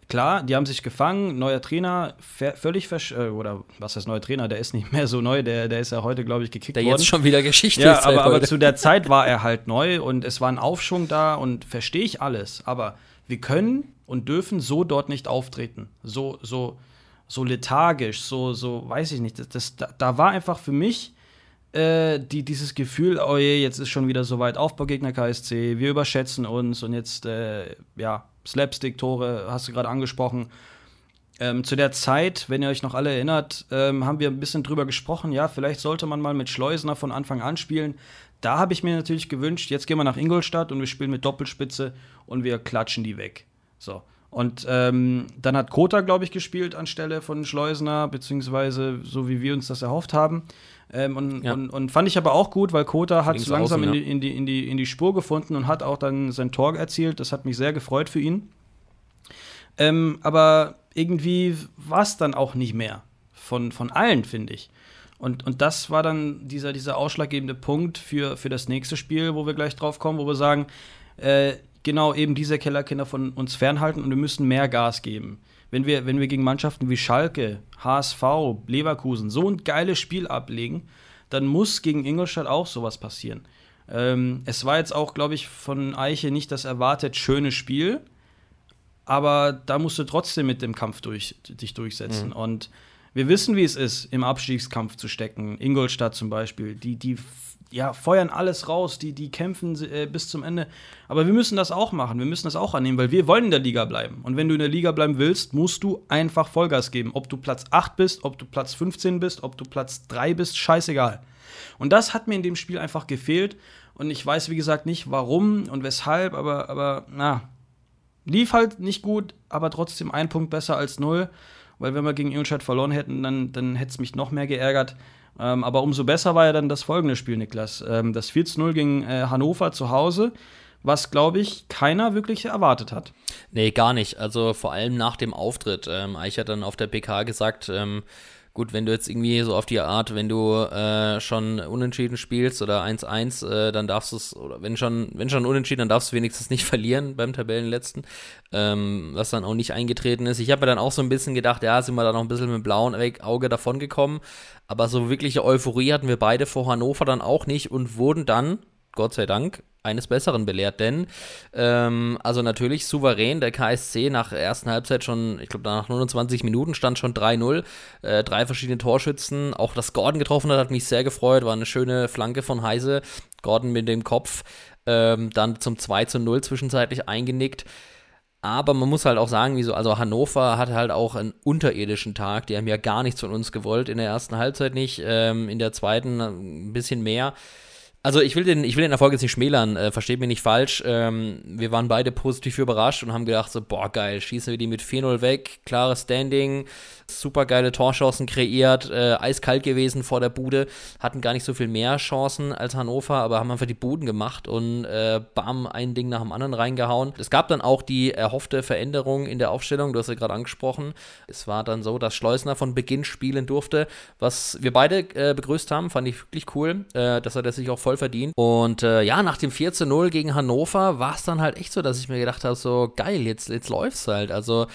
klar, die haben sich gefangen, neuer Trainer, völlig versch äh, oder was heißt neuer Trainer, der ist nicht mehr so neu, der, der ist ja heute, glaube ich, gekickt der worden. Der jetzt schon wieder Geschichte ja, ist. Aber, aber zu der Zeit war er halt neu und es war ein Aufschwung da und verstehe ich alles. Aber wir können und dürfen so dort nicht auftreten. So, so, so lethargisch, so, so, weiß ich nicht. Das, das da, da war einfach für mich äh, die, dieses Gefühl, oh je, jetzt ist schon wieder so weit Aufbaugegner KSC, wir überschätzen uns und jetzt, äh, ja, Slapstick-Tore, hast du gerade angesprochen. Ähm, zu der Zeit, wenn ihr euch noch alle erinnert, ähm, haben wir ein bisschen drüber gesprochen, ja, vielleicht sollte man mal mit Schleusner von Anfang an spielen. Da habe ich mir natürlich gewünscht, jetzt gehen wir nach Ingolstadt und wir spielen mit Doppelspitze und wir klatschen die weg. So. Und ähm, dann hat Kota, glaube ich, gespielt anstelle von Schleusner, beziehungsweise so wie wir uns das erhofft haben. Ähm, und, ja. und, und, fand ich aber auch gut, weil Kota hat so langsam außen, in, die, in, die, in, die, in die Spur gefunden und hat auch dann sein Tor erzielt. Das hat mich sehr gefreut für ihn. Ähm, aber irgendwie war es dann auch nicht mehr. Von, von allen, finde ich. Und, und das war dann dieser, dieser ausschlaggebende Punkt für, für das nächste Spiel, wo wir gleich drauf kommen, wo wir sagen, äh, genau eben diese Kellerkinder von uns fernhalten und wir müssen mehr Gas geben. Wenn wir, wenn wir gegen Mannschaften wie Schalke, HSV, Leverkusen so ein geiles Spiel ablegen, dann muss gegen Ingolstadt auch sowas passieren. Ähm, es war jetzt auch, glaube ich, von Eiche nicht das erwartet schöne Spiel, aber da musst du trotzdem mit dem Kampf durch, dich durchsetzen. Mhm. Und wir wissen, wie es ist, im Abstiegskampf zu stecken. Ingolstadt zum Beispiel, die, die ja, feuern alles raus, die, die kämpfen äh, bis zum Ende. Aber wir müssen das auch machen, wir müssen das auch annehmen, weil wir wollen in der Liga bleiben. Und wenn du in der Liga bleiben willst, musst du einfach Vollgas geben. Ob du Platz 8 bist, ob du Platz 15 bist, ob du Platz 3 bist, scheißegal. Und das hat mir in dem Spiel einfach gefehlt. Und ich weiß, wie gesagt, nicht warum und weshalb, aber, aber na, lief halt nicht gut, aber trotzdem ein Punkt besser als null. Weil wenn wir gegen Ingolstadt verloren hätten, dann, dann hätte es mich noch mehr geärgert. Ähm, aber umso besser war ja dann das folgende Spiel, Niklas. Ähm, das 4-0 gegen äh, Hannover zu Hause, was, glaube ich, keiner wirklich erwartet hat. Nee, gar nicht. Also vor allem nach dem Auftritt. Ähm, Eich hat dann auf der PK gesagt, ähm, Gut, wenn du jetzt irgendwie so auf die Art, wenn du äh, schon unentschieden spielst oder 1-1, äh, dann darfst du es, oder wenn schon, wenn schon unentschieden, dann darfst du wenigstens nicht verlieren beim Tabellenletzten, ähm, was dann auch nicht eingetreten ist. Ich habe mir dann auch so ein bisschen gedacht, ja, sind wir da noch ein bisschen mit blauen Auge davon gekommen, aber so wirkliche Euphorie hatten wir beide vor Hannover dann auch nicht und wurden dann, Gott sei Dank, eines Besseren belehrt, denn ähm, also natürlich souverän der KSC nach der ersten Halbzeit schon, ich glaube nach 29 Minuten stand schon 3-0, äh, drei verschiedene Torschützen, auch dass Gordon getroffen hat, hat mich sehr gefreut, war eine schöne Flanke von Heise, Gordon mit dem Kopf, ähm, dann zum 2 0 zwischenzeitlich eingenickt. Aber man muss halt auch sagen, wieso, also Hannover hatte halt auch einen unterirdischen Tag. Die haben ja gar nichts von uns gewollt. In der ersten Halbzeit nicht, ähm, in der zweiten ein bisschen mehr. Also ich will den, ich will den Erfolg jetzt nicht schmälern, äh, versteht mich nicht falsch. Ähm, wir waren beide positiv überrascht und haben gedacht so, boah geil, schießen wir die mit 4-0 weg, klares Standing, super geile Torchancen kreiert, äh, eiskalt gewesen vor der Bude, hatten gar nicht so viel mehr Chancen als Hannover, aber haben einfach die Buden gemacht und äh, bam, ein Ding nach dem anderen reingehauen. Es gab dann auch die erhoffte Veränderung in der Aufstellung, du hast ja gerade angesprochen. Es war dann so, dass Schleusner von Beginn spielen durfte, was wir beide äh, begrüßt haben, fand ich wirklich cool, äh, dass er das sich auch voll verdient. Und äh, ja, nach dem 4-0 gegen Hannover war es dann halt echt so, dass ich mir gedacht habe, so geil, jetzt, jetzt läuft's halt. Also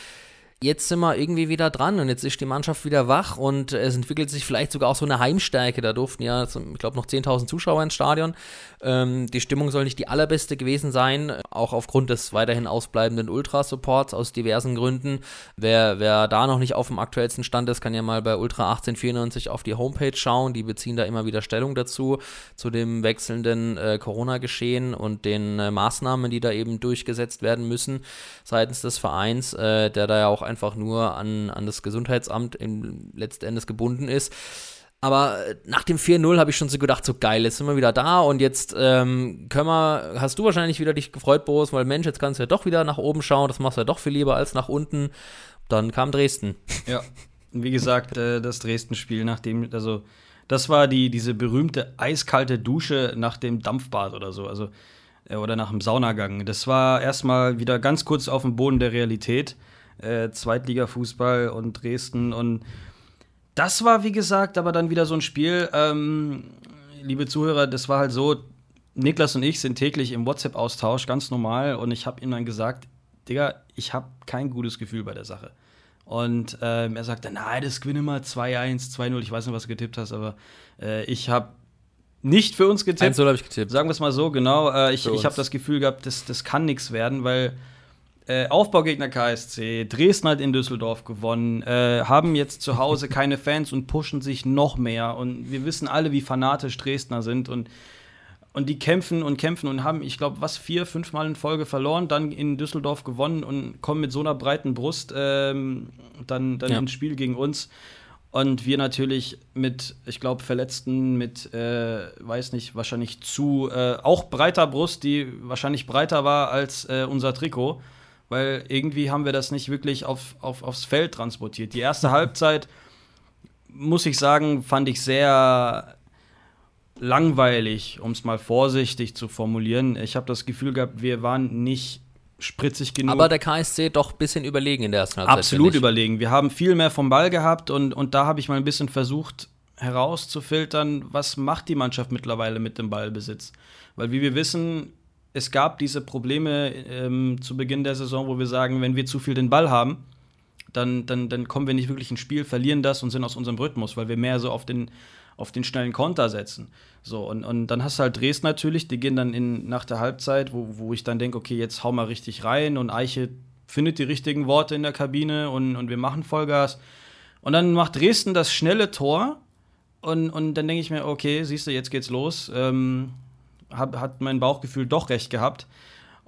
jetzt sind wir irgendwie wieder dran und jetzt ist die Mannschaft wieder wach und es entwickelt sich vielleicht sogar auch so eine Heimstärke. Da durften ja, ich glaube, noch 10.000 Zuschauer ins Stadion. Ähm, die Stimmung soll nicht die allerbeste gewesen sein, auch aufgrund des weiterhin ausbleibenden Ultra-Supports aus diversen Gründen. Wer, wer da noch nicht auf dem aktuellsten Stand ist, kann ja mal bei Ultra 1894 auf die Homepage schauen. Die beziehen da immer wieder Stellung dazu, zu dem wechselnden äh, Corona-Geschehen und den äh, Maßnahmen, die da eben durchgesetzt werden müssen seitens des Vereins, äh, der da ja auch einfach nur an, an das Gesundheitsamt im letzten Endes gebunden ist. Aber äh, nach dem 4-0 habe ich schon so gedacht, so geil, jetzt sind wir wieder da und jetzt ähm, können wir, hast du wahrscheinlich wieder dich gefreut, Boris, weil Mensch, jetzt kannst du ja doch wieder nach oben schauen, das machst du ja doch viel lieber als nach unten. Dann kam Dresden. Ja, wie gesagt, äh, das Dresden-Spiel, nachdem, also das war die, diese berühmte eiskalte Dusche nach dem Dampfbad oder so, also äh, oder nach dem Saunagang. Das war erstmal wieder ganz kurz auf dem Boden der Realität äh, Zweitliga-Fußball und Dresden. Und das war, wie gesagt, aber dann wieder so ein Spiel. Ähm, liebe Zuhörer, das war halt so, Niklas und ich sind täglich im WhatsApp-Austausch, ganz normal. Und ich habe ihm dann gesagt, Digga, ich habe kein gutes Gefühl bei der Sache. Und ähm, er sagte, nein, das gewinne mal 2-1, 2-0. Ich weiß nicht, was du getippt hast, aber äh, ich habe nicht für uns getippt. 1 habe ich getippt. Sagen wir es mal so, genau. Äh, ich ich habe das Gefühl gehabt, das, das kann nichts werden, weil äh, Aufbaugegner KSC, Dresden hat in Düsseldorf gewonnen, äh, haben jetzt zu Hause keine Fans und pushen sich noch mehr. Und wir wissen alle, wie fanatisch Dresdner sind und und die kämpfen und kämpfen und haben, ich glaube, was, vier, fünf Mal in Folge verloren, dann in Düsseldorf gewonnen und kommen mit so einer breiten Brust ähm, dann, dann ja. ins Spiel gegen uns. Und wir natürlich mit, ich glaube, Verletzten, mit, äh, weiß nicht, wahrscheinlich zu, äh, auch breiter Brust, die wahrscheinlich breiter war als äh, unser Trikot weil irgendwie haben wir das nicht wirklich auf, auf, aufs Feld transportiert. Die erste Halbzeit, muss ich sagen, fand ich sehr langweilig, um es mal vorsichtig zu formulieren. Ich habe das Gefühl gehabt, wir waren nicht spritzig genug. Aber der KSC doch ein bisschen überlegen in der ersten Halbzeit. Absolut überlegen. Wir haben viel mehr vom Ball gehabt und, und da habe ich mal ein bisschen versucht herauszufiltern, was macht die Mannschaft mittlerweile mit dem Ballbesitz. Weil wie wir wissen, es gab diese Probleme ähm, zu Beginn der Saison, wo wir sagen, wenn wir zu viel den Ball haben, dann, dann, dann kommen wir nicht wirklich ins Spiel, verlieren das und sind aus unserem Rhythmus, weil wir mehr so auf den, auf den schnellen Konter setzen. So, und, und dann hast du halt Dresden natürlich, die gehen dann in, nach der Halbzeit, wo, wo ich dann denke, okay, jetzt hau mal richtig rein und Eiche findet die richtigen Worte in der Kabine und, und wir machen Vollgas. Und dann macht Dresden das schnelle Tor Und, und dann denke ich mir, okay, siehst du, jetzt geht's los. Ähm, hab, hat mein Bauchgefühl doch recht gehabt.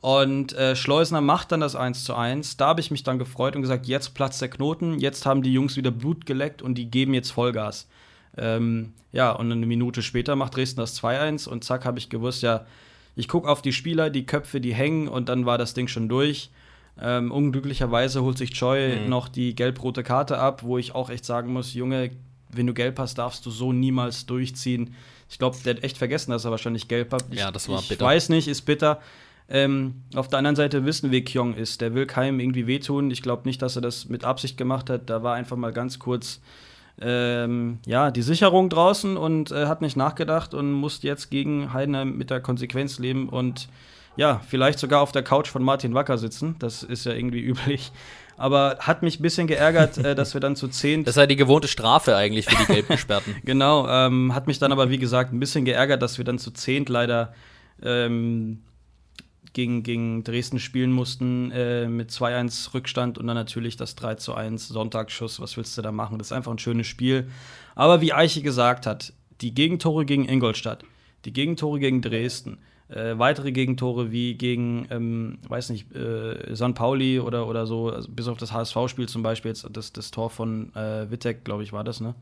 Und äh, Schleusner macht dann das 1 zu 1. Da habe ich mich dann gefreut und gesagt, jetzt platzt der Knoten, jetzt haben die Jungs wieder Blut geleckt und die geben jetzt Vollgas. Ähm, ja, und eine Minute später macht Dresden das 2-1 und zack, habe ich gewusst, ja, ich gucke auf die Spieler, die Köpfe, die hängen und dann war das Ding schon durch. Ähm, unglücklicherweise holt sich Choi mhm. noch die gelb-rote Karte ab, wo ich auch echt sagen muss, Junge, wenn du gelb hast, darfst du so niemals durchziehen. Ich glaube, der hat echt vergessen, dass er wahrscheinlich gelb hat. Ja, das war ich bitter. Ich weiß nicht, ist bitter. Ähm, auf der anderen Seite wissen wir, Kyong ist. Der will keinem irgendwie wehtun. Ich glaube nicht, dass er das mit Absicht gemacht hat. Da war einfach mal ganz kurz ähm, ja, die Sicherung draußen und äh, hat nicht nachgedacht und muss jetzt gegen Heidenheim mit der Konsequenz leben und ja, vielleicht sogar auf der Couch von Martin Wacker sitzen. Das ist ja irgendwie üblich. Aber hat mich ein bisschen geärgert, äh, dass wir dann zu zehn. Das ist ja die gewohnte Strafe eigentlich für die Gelbgesperrten. genau, ähm, hat mich dann aber, wie gesagt, ein bisschen geärgert, dass wir dann zu zehnt leider ähm, gegen, gegen Dresden spielen mussten äh, mit 2-1 Rückstand und dann natürlich das 3-1 Sonntagsschuss. Was willst du da machen? Das ist einfach ein schönes Spiel. Aber wie Eiche gesagt hat, die Gegentore gegen Ingolstadt, die Gegentore gegen Dresden, äh, weitere Gegentore wie gegen, ähm, weiß nicht, äh, San Pauli oder, oder so, also bis auf das HSV-Spiel zum Beispiel, jetzt das, das Tor von äh, Wittek, glaube ich, war das, ne?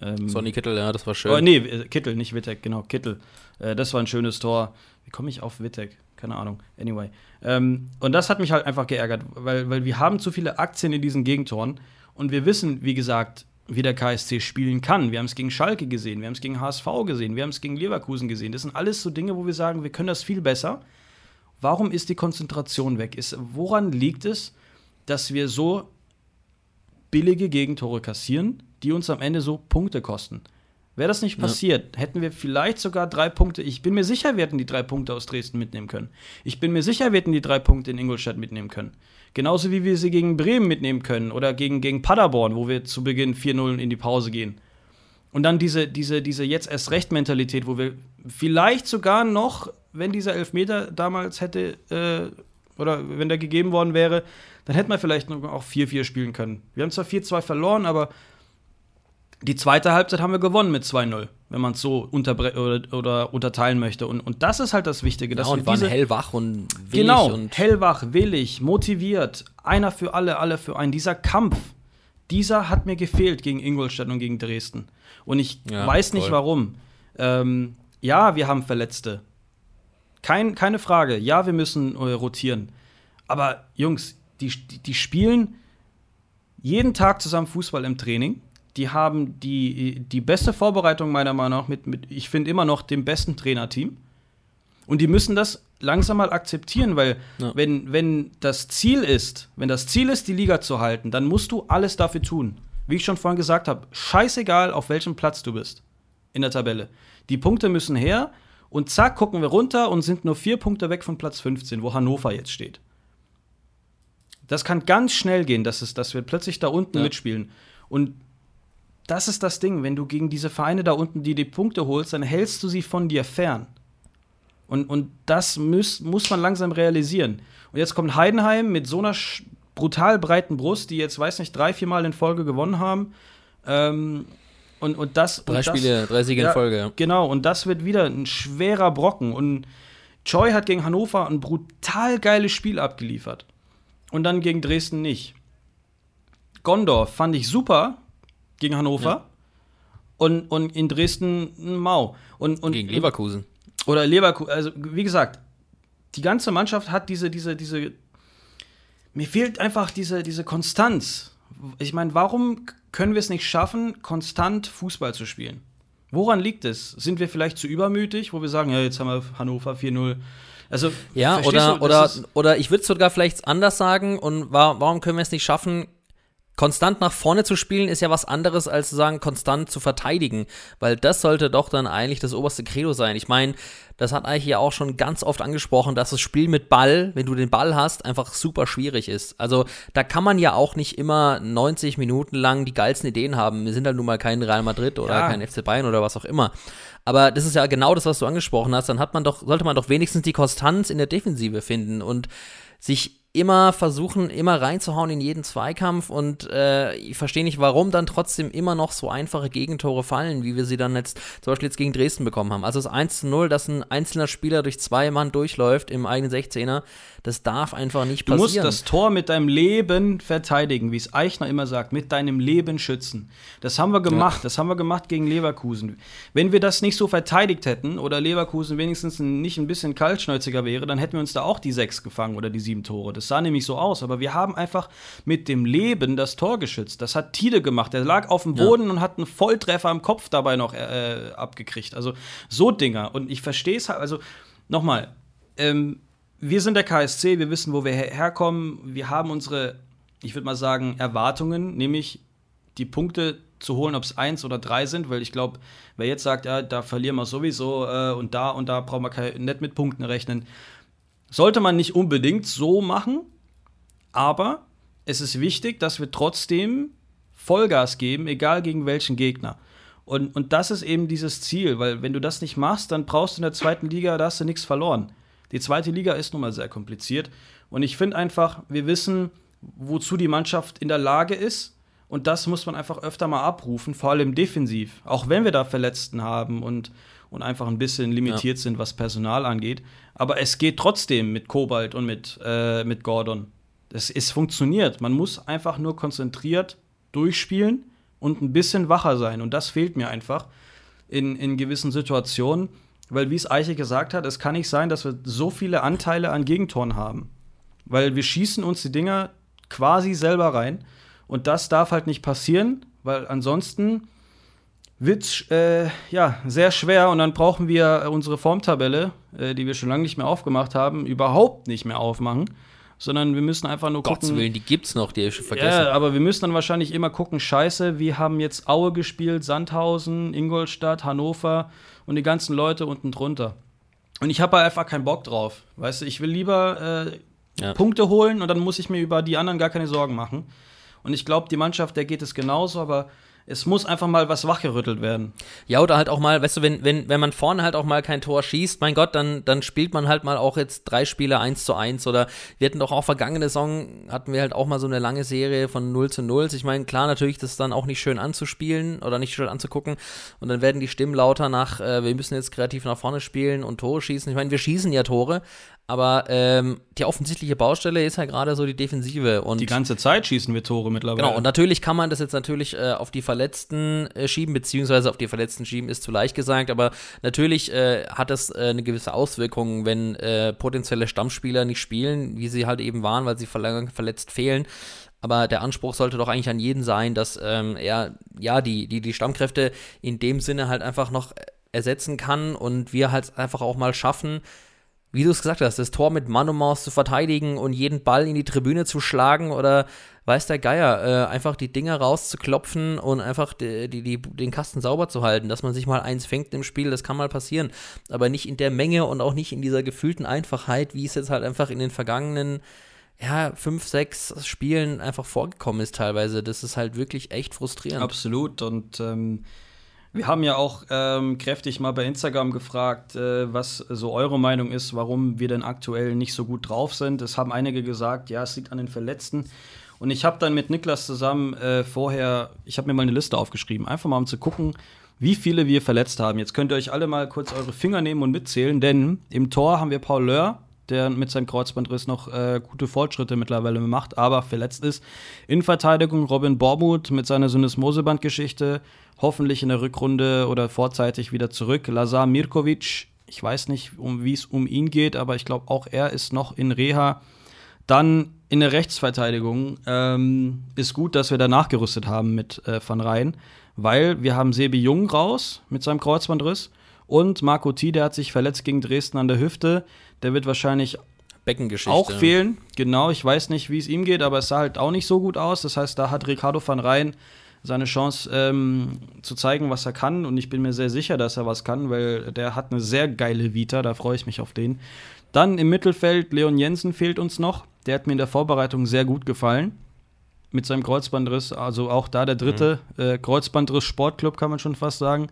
Ähm, Sonny Kittel, ja, das war schön. Oh, nee, äh, Kittel, nicht Wittek, genau, Kittel. Äh, das war ein schönes Tor. Wie komme ich auf Wittek? Keine Ahnung. Anyway. Ähm, und das hat mich halt einfach geärgert, weil, weil wir haben zu viele Aktien in diesen Gegentoren und wir wissen, wie gesagt, wie der KSC spielen kann. Wir haben es gegen Schalke gesehen, wir haben es gegen HSV gesehen, wir haben es gegen Leverkusen gesehen. Das sind alles so Dinge, wo wir sagen, wir können das viel besser. Warum ist die Konzentration weg? Ist, woran liegt es, dass wir so billige Gegentore kassieren, die uns am Ende so Punkte kosten? Wäre das nicht passiert, ja. hätten wir vielleicht sogar drei Punkte. Ich bin mir sicher, wir hätten die drei Punkte aus Dresden mitnehmen können. Ich bin mir sicher, wir hätten die drei Punkte in Ingolstadt mitnehmen können. Genauso wie wir sie gegen Bremen mitnehmen können oder gegen, gegen Paderborn, wo wir zu Beginn 4-0 in die Pause gehen. Und dann diese, diese, diese jetzt erst recht Mentalität, wo wir vielleicht sogar noch, wenn dieser Elfmeter damals hätte äh, oder wenn der gegeben worden wäre, dann hätten wir vielleicht noch auch 4-4 spielen können. Wir haben zwar 4-2 verloren, aber die zweite Halbzeit haben wir gewonnen mit 2-0, wenn man es so oder, oder, unterteilen möchte. Und, und das ist halt das Wichtige. Dass ja, und wir waren hellwach und willig. Genau, und hellwach, willig, motiviert. Einer für alle, alle für einen. Dieser Kampf, dieser hat mir gefehlt gegen Ingolstadt und gegen Dresden. Und ich ja, weiß nicht warum. Ähm, ja, wir haben Verletzte. Kein, keine Frage. Ja, wir müssen äh, rotieren. Aber Jungs, die, die, die spielen jeden Tag zusammen Fußball im Training die haben die, die beste Vorbereitung meiner Meinung nach mit, mit ich finde immer noch dem besten Trainerteam. Und die müssen das langsam mal akzeptieren, weil ja. wenn, wenn das Ziel ist, wenn das Ziel ist, die Liga zu halten, dann musst du alles dafür tun. Wie ich schon vorhin gesagt habe, scheißegal, auf welchem Platz du bist in der Tabelle. Die Punkte müssen her und zack, gucken wir runter und sind nur vier Punkte weg von Platz 15, wo Hannover jetzt steht. Das kann ganz schnell gehen, dass, es, dass wir plötzlich da unten ja. mitspielen. Und das ist das Ding. Wenn du gegen diese Vereine da unten die, die Punkte holst, dann hältst du sie von dir fern. Und, und das muss, muss man langsam realisieren. Und jetzt kommt Heidenheim mit so einer brutal breiten Brust, die jetzt, weiß nicht, drei, vier Mal in Folge gewonnen haben. Ähm, und, und das. Drei und Spiele, das, drei Siege ja, in Folge, ja. Genau, und das wird wieder ein schwerer Brocken. Und Choi hat gegen Hannover ein brutal geiles Spiel abgeliefert. Und dann gegen Dresden nicht. Gondor fand ich super, gegen Hannover. Ja. Und, und in Dresden Mau. Und, und, gegen Leverkusen. Oder Leverkusen. Also, wie gesagt, die ganze Mannschaft hat diese, diese, diese. Mir fehlt einfach diese, diese Konstanz. Ich meine, warum können wir es nicht schaffen, konstant Fußball zu spielen? Woran liegt es? Sind wir vielleicht zu übermütig, wo wir sagen, ja, jetzt haben wir Hannover 4-0. Also, ja, oder, du, oder, oder ich würde es sogar vielleicht anders sagen. Und warum können wir es nicht schaffen, konstant nach vorne zu spielen ist ja was anderes als zu sagen, konstant zu verteidigen, weil das sollte doch dann eigentlich das oberste Credo sein. Ich meine, das hat eigentlich ja auch schon ganz oft angesprochen, dass das Spiel mit Ball, wenn du den Ball hast, einfach super schwierig ist. Also da kann man ja auch nicht immer 90 Minuten lang die geilsten Ideen haben. Wir sind halt nun mal kein Real Madrid oder ja. kein FC Bayern oder was auch immer. Aber das ist ja genau das, was du angesprochen hast. Dann hat man doch, sollte man doch wenigstens die Konstanz in der Defensive finden und sich immer versuchen, immer reinzuhauen in jeden Zweikampf und äh, ich verstehe nicht, warum dann trotzdem immer noch so einfache Gegentore fallen, wie wir sie dann jetzt zum Beispiel jetzt gegen Dresden bekommen haben. Also das 1 zu 0, dass ein einzelner Spieler durch zwei Mann durchläuft im eigenen 16er, das darf einfach nicht Du passieren. musst das Tor mit deinem Leben verteidigen, wie es Eichner immer sagt, mit deinem Leben schützen. Das haben wir gemacht, das haben wir gemacht gegen Leverkusen. Wenn wir das nicht so verteidigt hätten oder Leverkusen wenigstens nicht ein bisschen kaltschnäuziger wäre, dann hätten wir uns da auch die sechs gefangen oder die sieben Tore. Das sah nämlich so aus, aber wir haben einfach mit dem Leben das Tor geschützt. Das hat Tide gemacht. Der lag auf dem Boden und hat einen Volltreffer am Kopf dabei noch äh, abgekriegt. Also so Dinger. Und ich verstehe es halt, also nochmal, ähm, wir sind der KSC, wir wissen, wo wir her herkommen. Wir haben unsere, ich würde mal sagen, Erwartungen, nämlich die Punkte zu holen, ob es eins oder drei sind, weil ich glaube, wer jetzt sagt, ja, da verlieren wir sowieso äh, und da und da brauchen wir nicht mit Punkten rechnen, sollte man nicht unbedingt so machen, aber es ist wichtig, dass wir trotzdem Vollgas geben, egal gegen welchen Gegner. Und, und das ist eben dieses Ziel, weil wenn du das nicht machst, dann brauchst du in der zweiten Liga, da hast du nichts verloren. Die zweite Liga ist nun mal sehr kompliziert. Und ich finde einfach, wir wissen, wozu die Mannschaft in der Lage ist. Und das muss man einfach öfter mal abrufen, vor allem defensiv. Auch wenn wir da Verletzten haben und, und einfach ein bisschen limitiert sind, was Personal angeht. Aber es geht trotzdem mit Kobalt und mit, äh, mit Gordon. Es, es funktioniert. Man muss einfach nur konzentriert durchspielen und ein bisschen wacher sein. Und das fehlt mir einfach in, in gewissen Situationen. Weil, wie es Eiche gesagt hat, es kann nicht sein, dass wir so viele Anteile an Gegentoren haben. Weil wir schießen uns die Dinger quasi selber rein. Und das darf halt nicht passieren, weil ansonsten wird äh, ja, sehr schwer und dann brauchen wir unsere Formtabelle, äh, die wir schon lange nicht mehr aufgemacht haben, überhaupt nicht mehr aufmachen. Sondern wir müssen einfach nur Gottes gucken. Willen, die gibt's noch, die hab ich schon vergessen. Ja, aber wir müssen dann wahrscheinlich immer gucken, scheiße, wir haben jetzt Aue gespielt, Sandhausen, Ingolstadt, Hannover und die ganzen Leute unten drunter. Und ich habe einfach keinen Bock drauf. Weißt du, ich will lieber äh, Ja. Punkte holen und dann muss ich mir über die anderen gar keine Sorgen machen. Und ich glaube, die Mannschaft, der geht es genauso, aber es muss einfach mal was wachgerüttelt werden. Ja, oder halt auch mal, weißt du, wenn, wenn, wenn man vorne halt auch mal kein Tor schießt, mein Gott, dann, dann spielt man halt mal auch jetzt drei Spiele 1 zu 1 oder wir hatten doch auch vergangene Saison, hatten wir halt auch mal so eine lange Serie von 0 zu 0. Ich meine, klar, natürlich, das ist dann auch nicht schön anzuspielen oder nicht schön anzugucken und dann werden die Stimmen lauter nach, äh, wir müssen jetzt kreativ nach vorne spielen und Tore schießen. Ich meine, wir schießen ja Tore, aber ähm, die offensichtliche Baustelle ist ja gerade so die Defensive und Die ganze Zeit schießen wir Tore mittlerweile. Genau, und natürlich kann man das jetzt natürlich äh, auf die Verletzten äh, schieben, beziehungsweise auf die Verletzten schieben ist zu leicht gesagt, aber natürlich äh, hat das äh, eine gewisse Auswirkung, wenn äh, potenzielle Stammspieler nicht spielen, wie sie halt eben waren, weil sie verlang- verletzt fehlen. Aber der Anspruch sollte doch eigentlich an jeden sein, dass ähm, er ja die, die, die Stammkräfte in dem Sinne halt einfach noch ersetzen kann und wir halt einfach auch mal schaffen, wie du es gesagt hast, das Tor mit Mann und Maus zu verteidigen und jeden Ball in die Tribüne zu schlagen oder weiß der Geier, äh, einfach die Dinger rauszuklopfen und einfach die, die, die, den Kasten sauber zu halten, dass man sich mal eins fängt im Spiel, das kann mal passieren. Aber nicht in der Menge und auch nicht in dieser gefühlten Einfachheit, wie es jetzt halt einfach in den vergangenen ja, fünf, sechs Spielen einfach vorgekommen ist teilweise. Das ist halt wirklich echt frustrierend. Absolut. Und ähm, wir haben ja auch ähm, kräftig mal bei Instagram gefragt, äh, was so eure Meinung ist, warum wir denn aktuell nicht so gut drauf sind. Es haben einige gesagt, ja, es liegt an den Verletzten. Und ich habe dann mit Niklas zusammen äh, vorher, ich habe mir mal eine Liste aufgeschrieben, einfach mal um zu gucken, wie viele wir verletzt haben. Jetzt könnt ihr euch alle mal kurz eure Finger nehmen und mitzählen, denn im Tor haben wir Paul Löhr, der mit seinem Kreuzbandriss noch äh, gute Fortschritte mittlerweile macht, aber verletzt ist. In Verteidigung Robin Bormuth mit seiner Syndesmoseband-Geschichte, hoffentlich in der Rückrunde oder vorzeitig wieder zurück. Lazar Mirkovic, ich weiß nicht, um, wie es um ihn geht, aber ich glaube, auch er ist noch in Reha. Dann in der Rechtsverteidigung ähm, ist gut, dass wir da nachgerüstet haben mit äh, Van Rijn, weil wir haben Sebi Jung raus mit seinem Kreuzbandriss und Marco T, der hat sich verletzt gegen Dresden an der Hüfte. Der wird wahrscheinlich Beckengeschichte. auch fehlen. Genau, ich weiß nicht, wie es ihm geht, aber es sah halt auch nicht so gut aus. Das heißt, da hat Ricardo van Rijn seine Chance ähm, zu zeigen, was er kann. Und ich bin mir sehr sicher, dass er was kann, weil der hat eine sehr geile Vita. Da freue ich mich auf den. Dann im Mittelfeld, Leon Jensen fehlt uns noch. Der hat mir in der Vorbereitung sehr gut gefallen. Mit seinem Kreuzbandriss. Also auch da der dritte äh, Kreuzbandriss-Sportclub, kann man schon fast sagen.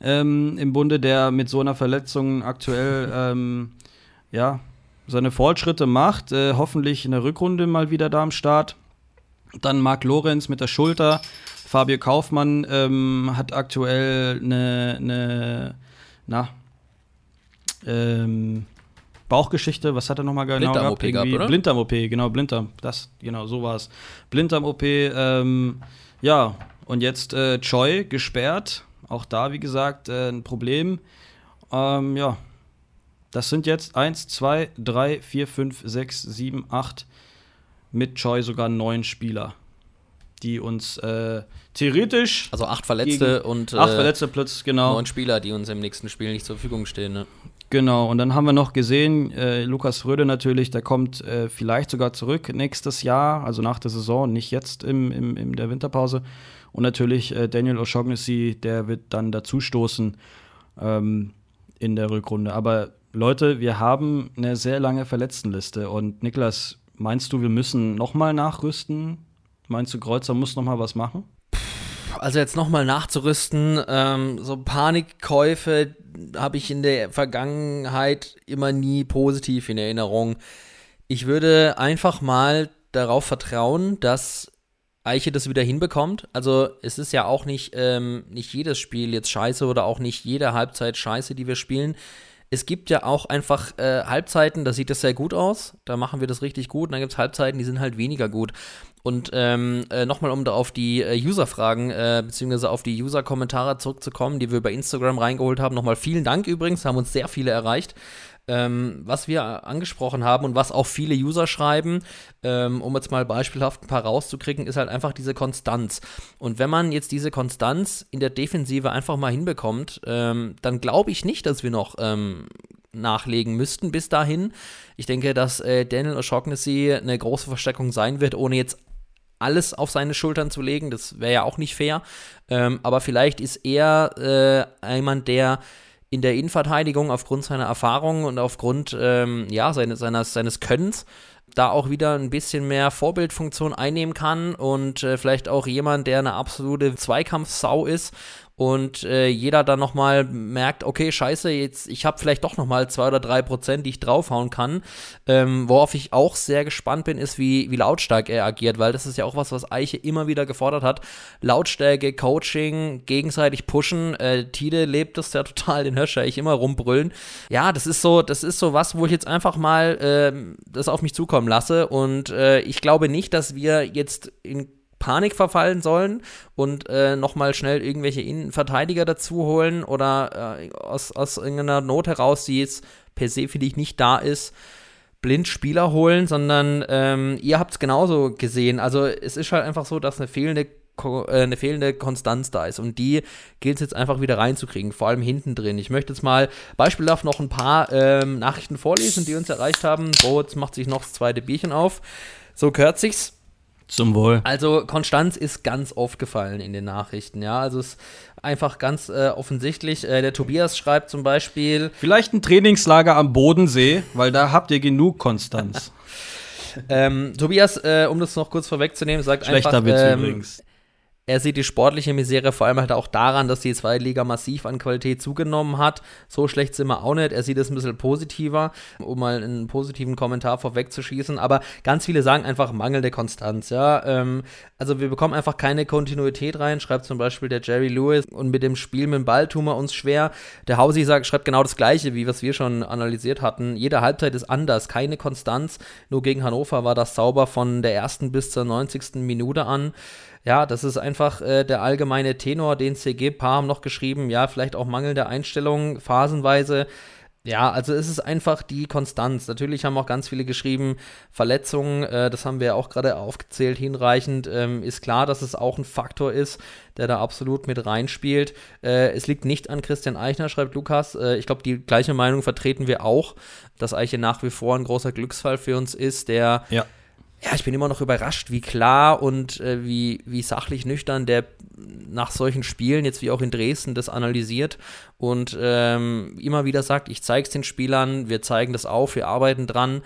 Ähm, Im Bunde, der mit so einer Verletzung aktuell ähm, ja, seine Fortschritte macht. Äh, hoffentlich in der Rückrunde mal wieder da am Start. Dann Marc Lorenz mit der Schulter. Fabio Kaufmann ähm, hat aktuell eine, eine na, ähm, Bauchgeschichte, was hat er nochmal genau Blinddarm-OP gehabt, oder? Blinddarm-OP, genau, Blinddarm, das, genau, so war es. Blinddarm-OP, ähm, ja, und jetzt äh, Choi gesperrt, auch da, wie gesagt, äh, ein Problem. Ähm, ja, das sind jetzt 1, 2, 3, 4, 5, 6, 7, 8, mit Choi sogar neun Spieler, die uns äh, theoretisch. Also acht Verletzte und acht Verletzte plötzlich, genau. neun Spieler, die uns im nächsten Spiel nicht zur Verfügung stehen. Ne? Genau, und dann haben wir noch gesehen, äh, Lukas Fröde natürlich, der kommt äh, vielleicht sogar zurück nächstes Jahr, also nach der Saison, nicht jetzt im, im, in der Winterpause. Und natürlich äh, Daniel O'Shaughnessy, der wird dann dazustoßen ähm, in der Rückrunde. Aber Leute, wir haben eine sehr lange Verletztenliste. Und Niklas, meinst du, wir müssen nochmal nachrüsten? Meinst du, Kreuzer muss nochmal was machen? Also jetzt nochmal nachzurüsten, ähm, so Panikkäufe habe ich in der Vergangenheit immer nie positiv in Erinnerung. Ich würde einfach mal darauf vertrauen, dass Eiche das wieder hinbekommt. Also es ist ja auch nicht, ähm, nicht jedes Spiel jetzt scheiße oder auch nicht jede Halbzeit scheiße, die wir spielen. Es gibt ja auch einfach äh, Halbzeiten, da sieht das sehr gut aus, da machen wir das richtig gut, und dann gibt es Halbzeiten, die sind halt weniger gut. Und ähm, äh, nochmal, um da auf die äh, User-Fragen äh, beziehungsweise auf die User-Kommentare zurückzukommen, die wir bei Instagram reingeholt haben. Nochmal vielen Dank übrigens, haben uns sehr viele erreicht. Ähm, was wir angesprochen haben und was auch viele User schreiben, ähm, um jetzt mal beispielhaft ein paar rauszukriegen, ist halt einfach diese Konstanz. Und wenn man jetzt diese Konstanz in der Defensive einfach mal hinbekommt, ähm, dann glaube ich nicht, dass wir noch ähm, nachlegen müssten bis dahin. Ich denke, dass äh, Daniel O'Shaughnessy eine große Verstärkung sein wird, ohne jetzt alles auf seine Schultern zu legen. Das wäre ja auch nicht fair. Ähm, aber vielleicht ist er äh, jemand, der in der Innenverteidigung aufgrund seiner Erfahrung und aufgrund ähm, ja, seines, seines, seines Könnens da auch wieder ein bisschen mehr Vorbildfunktion einnehmen kann und äh, vielleicht auch jemand, der eine absolute Zweikampfsau ist und äh, jeder dann nochmal merkt, okay, scheiße, jetzt, ich habe vielleicht doch nochmal zwei oder drei Prozent, die ich draufhauen kann. Ähm, worauf ich auch sehr gespannt bin, ist, wie, wie lautstark er agiert, weil das ist ja auch was, was Eiche immer wieder gefordert hat. Lautstärke, Coaching, gegenseitig pushen. Äh, Tide lebt das ja total, den Hörscher ich immer rumbrüllen. Ja, das ist so, das ist so was, wo ich jetzt einfach mal äh, das auf mich zukommen lasse. Und äh, ich glaube nicht, dass wir jetzt in Panik verfallen sollen und äh, nochmal schnell irgendwelche Innenverteidiger dazu holen oder äh, aus, aus irgendeiner Not heraus, die jetzt per se für dich nicht da ist, blind Spieler holen, sondern ähm, ihr habt es genauso gesehen. Also es ist halt einfach so, dass eine fehlende äh, eine fehlende Konstanz da ist. Und die gilt es jetzt einfach wieder reinzukriegen, vor allem hinten drin. Ich möchte jetzt mal beispielhaft noch ein paar ähm, Nachrichten vorlesen, die uns erreicht haben. Bo, jetzt macht sich noch das zweite Bierchen auf. So gehört sich's. Zum Wohl. Also Konstanz ist ganz oft gefallen in den Nachrichten, ja. Also es ist einfach ganz äh, offensichtlich. Äh, der Tobias schreibt zum Beispiel. Vielleicht ein Trainingslager am Bodensee, weil da habt ihr genug Konstanz. ähm, Tobias, äh, um das noch kurz vorwegzunehmen, sagt Schlechter einfach. Witz ähm, übrigens. Er sieht die sportliche Misere vor allem halt auch daran, dass die zweite Liga massiv an Qualität zugenommen hat. So schlecht sind wir auch nicht. Er sieht es ein bisschen positiver, um mal einen positiven Kommentar vorwegzuschießen. Aber ganz viele sagen einfach mangelnde Konstanz. Ja, ähm, also wir bekommen einfach keine Kontinuität rein. Schreibt zum Beispiel der Jerry Lewis und mit dem Spiel mit dem Ball tun wir uns schwer. Der Hausi sagt, schreibt genau das Gleiche, wie was wir schon analysiert hatten. Jede Halbzeit ist anders, keine Konstanz. Nur gegen Hannover war das sauber von der ersten bis zur 90. Minute an. Ja, das ist einfach äh, der allgemeine Tenor, den CG haben noch geschrieben. Ja, vielleicht auch mangelnde Einstellungen, phasenweise. Ja, also es ist einfach die Konstanz. Natürlich haben auch ganz viele geschrieben, Verletzungen, äh, das haben wir auch gerade aufgezählt, hinreichend. Ähm, ist klar, dass es auch ein Faktor ist, der da absolut mit reinspielt. Äh, es liegt nicht an Christian Eichner, schreibt Lukas. Äh, ich glaube, die gleiche Meinung vertreten wir auch, dass Eiche nach wie vor ein großer Glücksfall für uns ist, der Ja. Ja, ich bin immer noch überrascht, wie klar und äh, wie, wie sachlich nüchtern der nach solchen Spielen, jetzt wie auch in Dresden, das analysiert und ähm, immer wieder sagt, ich zeige es den Spielern, wir zeigen das auf, wir arbeiten dran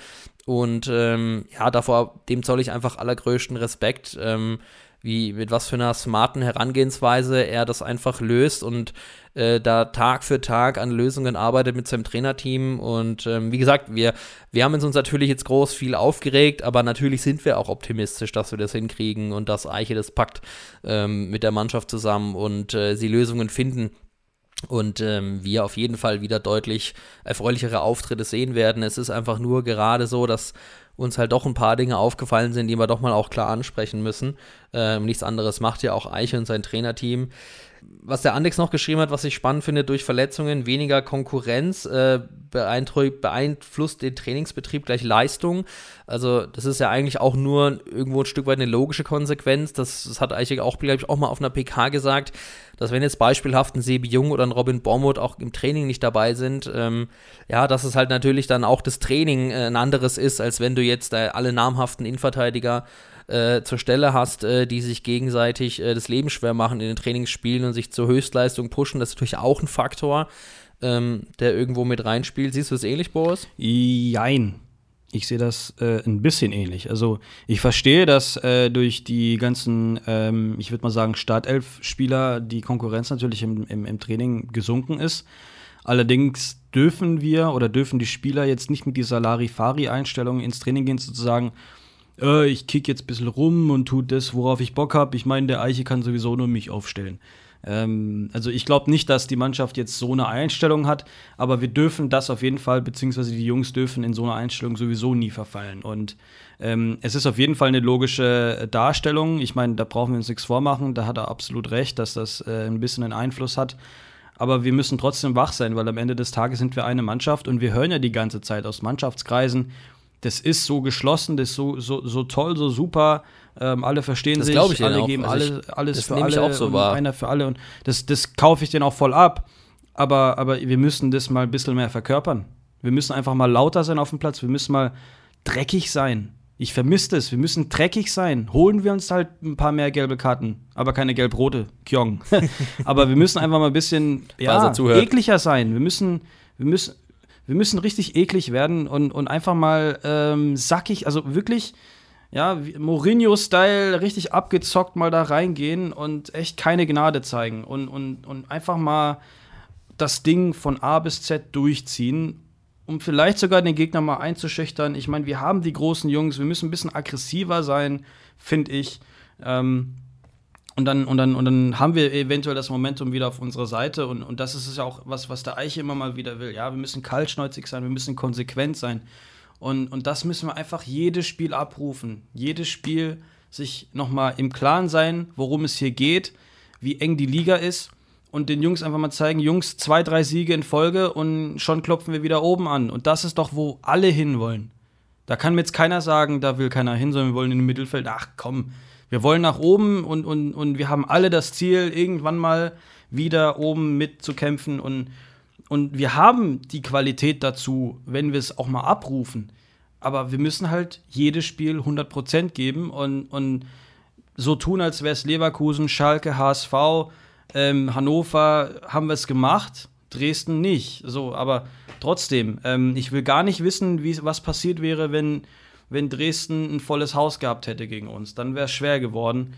und ähm, ja, davor, dem zoll ich einfach allergrößten Respekt. Ähm, wie mit was für einer smarten Herangehensweise er das einfach löst und äh, da Tag für Tag an Lösungen arbeitet mit seinem Trainerteam. Und ähm, wie gesagt, wir, wir haben uns natürlich jetzt groß viel aufgeregt, aber natürlich sind wir auch optimistisch, dass wir das hinkriegen und dass Eiche das packt ähm, mit der Mannschaft zusammen und äh, sie Lösungen finden. Und ähm, wir auf jeden Fall wieder deutlich erfreulichere Auftritte sehen werden. Es ist einfach nur gerade so, dass uns halt doch ein paar Dinge aufgefallen sind, die wir doch mal auch klar ansprechen müssen. Ähm, nichts anderes macht ja auch Eiche und sein Trainerteam was der Andex noch geschrieben hat, was ich spannend finde, durch Verletzungen weniger Konkurrenz äh, beeinflusst den Trainingsbetrieb gleich Leistung. Also das ist ja eigentlich auch nur irgendwo ein Stück weit eine logische Konsequenz. Das, das hat Eichig auch, glaube ich, auch mal auf einer PK gesagt, dass wenn jetzt beispielhaft ein Sebi Jung oder ein Robin Bormuth auch im Training nicht dabei sind, ähm, ja, dass es halt natürlich dann auch das Training äh, ein anderes ist, als wenn du jetzt äh, alle namhaften Innenverteidiger äh, zur Stelle hast, äh, die sich gegenseitig äh, das Leben schwer machen in den Trainingsspielen und sich zur Höchstleistung pushen, das ist natürlich auch ein Faktor, ähm, der irgendwo mit reinspielt. Siehst du das ähnlich, Boris? Jein. Ich sehe das äh, ein bisschen ähnlich. Also ich verstehe, dass äh, durch die ganzen, ähm, ich würde mal sagen, Startelf-Spieler die Konkurrenz natürlich im, im, im Training gesunken ist. Allerdings dürfen wir oder dürfen die Spieler jetzt nicht mit dieser Larifari-Einstellung ins Training gehen, sozusagen, äh, ich kick jetzt ein bisschen rum und tu das, worauf ich Bock habe. Ich meine, der Eiche kann sowieso nur mich aufstellen. Ähm, also ich glaube nicht, dass die Mannschaft jetzt so eine Einstellung hat, aber wir dürfen das auf jeden Fall, beziehungsweise die Jungs dürfen in so eine Einstellung sowieso nie verfallen. Und ähm, es ist auf jeden Fall eine logische Darstellung. Ich meine, da brauchen wir uns nichts vormachen. Da hat er absolut recht, dass das äh, ein bisschen einen Einfluss hat. Aber wir müssen trotzdem wach sein, weil am Ende des Tages sind wir eine Mannschaft und wir hören ja die ganze Zeit aus Mannschaftskreisen, das ist so geschlossen, das ist so, so, so toll, so super. Ähm, alle verstehen das sich, ich alle geben also alle, alles das für alle ich auch so und wahr. einer für alle. Und das, das kaufe ich denen auch voll ab. Aber, aber wir müssen das mal ein bisschen mehr verkörpern. Wir müssen einfach mal lauter sein auf dem Platz. Wir müssen mal dreckig sein. Ich vermisse das. Wir müssen dreckig sein. Holen wir uns halt ein paar mehr gelbe Karten, aber keine gelb-rote. Kyong. aber wir müssen einfach mal ein bisschen ja, ekliger sein. Wir müssen, wir müssen, wir müssen richtig eklig werden und, und einfach mal ähm, sackig, also wirklich, ja, Mourinho-Style, richtig abgezockt mal da reingehen und echt keine Gnade zeigen und, und, und einfach mal das Ding von A bis Z durchziehen, um vielleicht sogar den Gegner mal einzuschüchtern. Ich meine, wir haben die großen Jungs, wir müssen ein bisschen aggressiver sein, finde ich. Ähm, und dann, und, dann, und dann haben wir eventuell das Momentum wieder auf unserer Seite. Und, und das ist es ja auch was, was der Eiche immer mal wieder will. Ja, wir müssen kaltschnäuzig sein, wir müssen konsequent sein. Und, und das müssen wir einfach jedes Spiel abrufen. Jedes Spiel sich nochmal im Klaren sein, worum es hier geht, wie eng die Liga ist. Und den Jungs einfach mal zeigen, Jungs, zwei, drei Siege in Folge und schon klopfen wir wieder oben an. Und das ist doch, wo alle hinwollen. Da kann mir jetzt keiner sagen, da will keiner hin, sondern wir wollen in den Mittelfeld. Ach komm, wir wollen nach oben und, und, und wir haben alle das Ziel, irgendwann mal wieder oben mitzukämpfen. Und, und wir haben die Qualität dazu, wenn wir es auch mal abrufen. Aber wir müssen halt jedes Spiel 100% geben und, und so tun, als wäre es Leverkusen, Schalke, HSV, ähm, Hannover haben wir es gemacht, Dresden nicht. So, aber trotzdem, ähm, ich will gar nicht wissen, wie, was passiert wäre, wenn wenn Dresden ein volles Haus gehabt hätte gegen uns. Dann wäre es schwer geworden.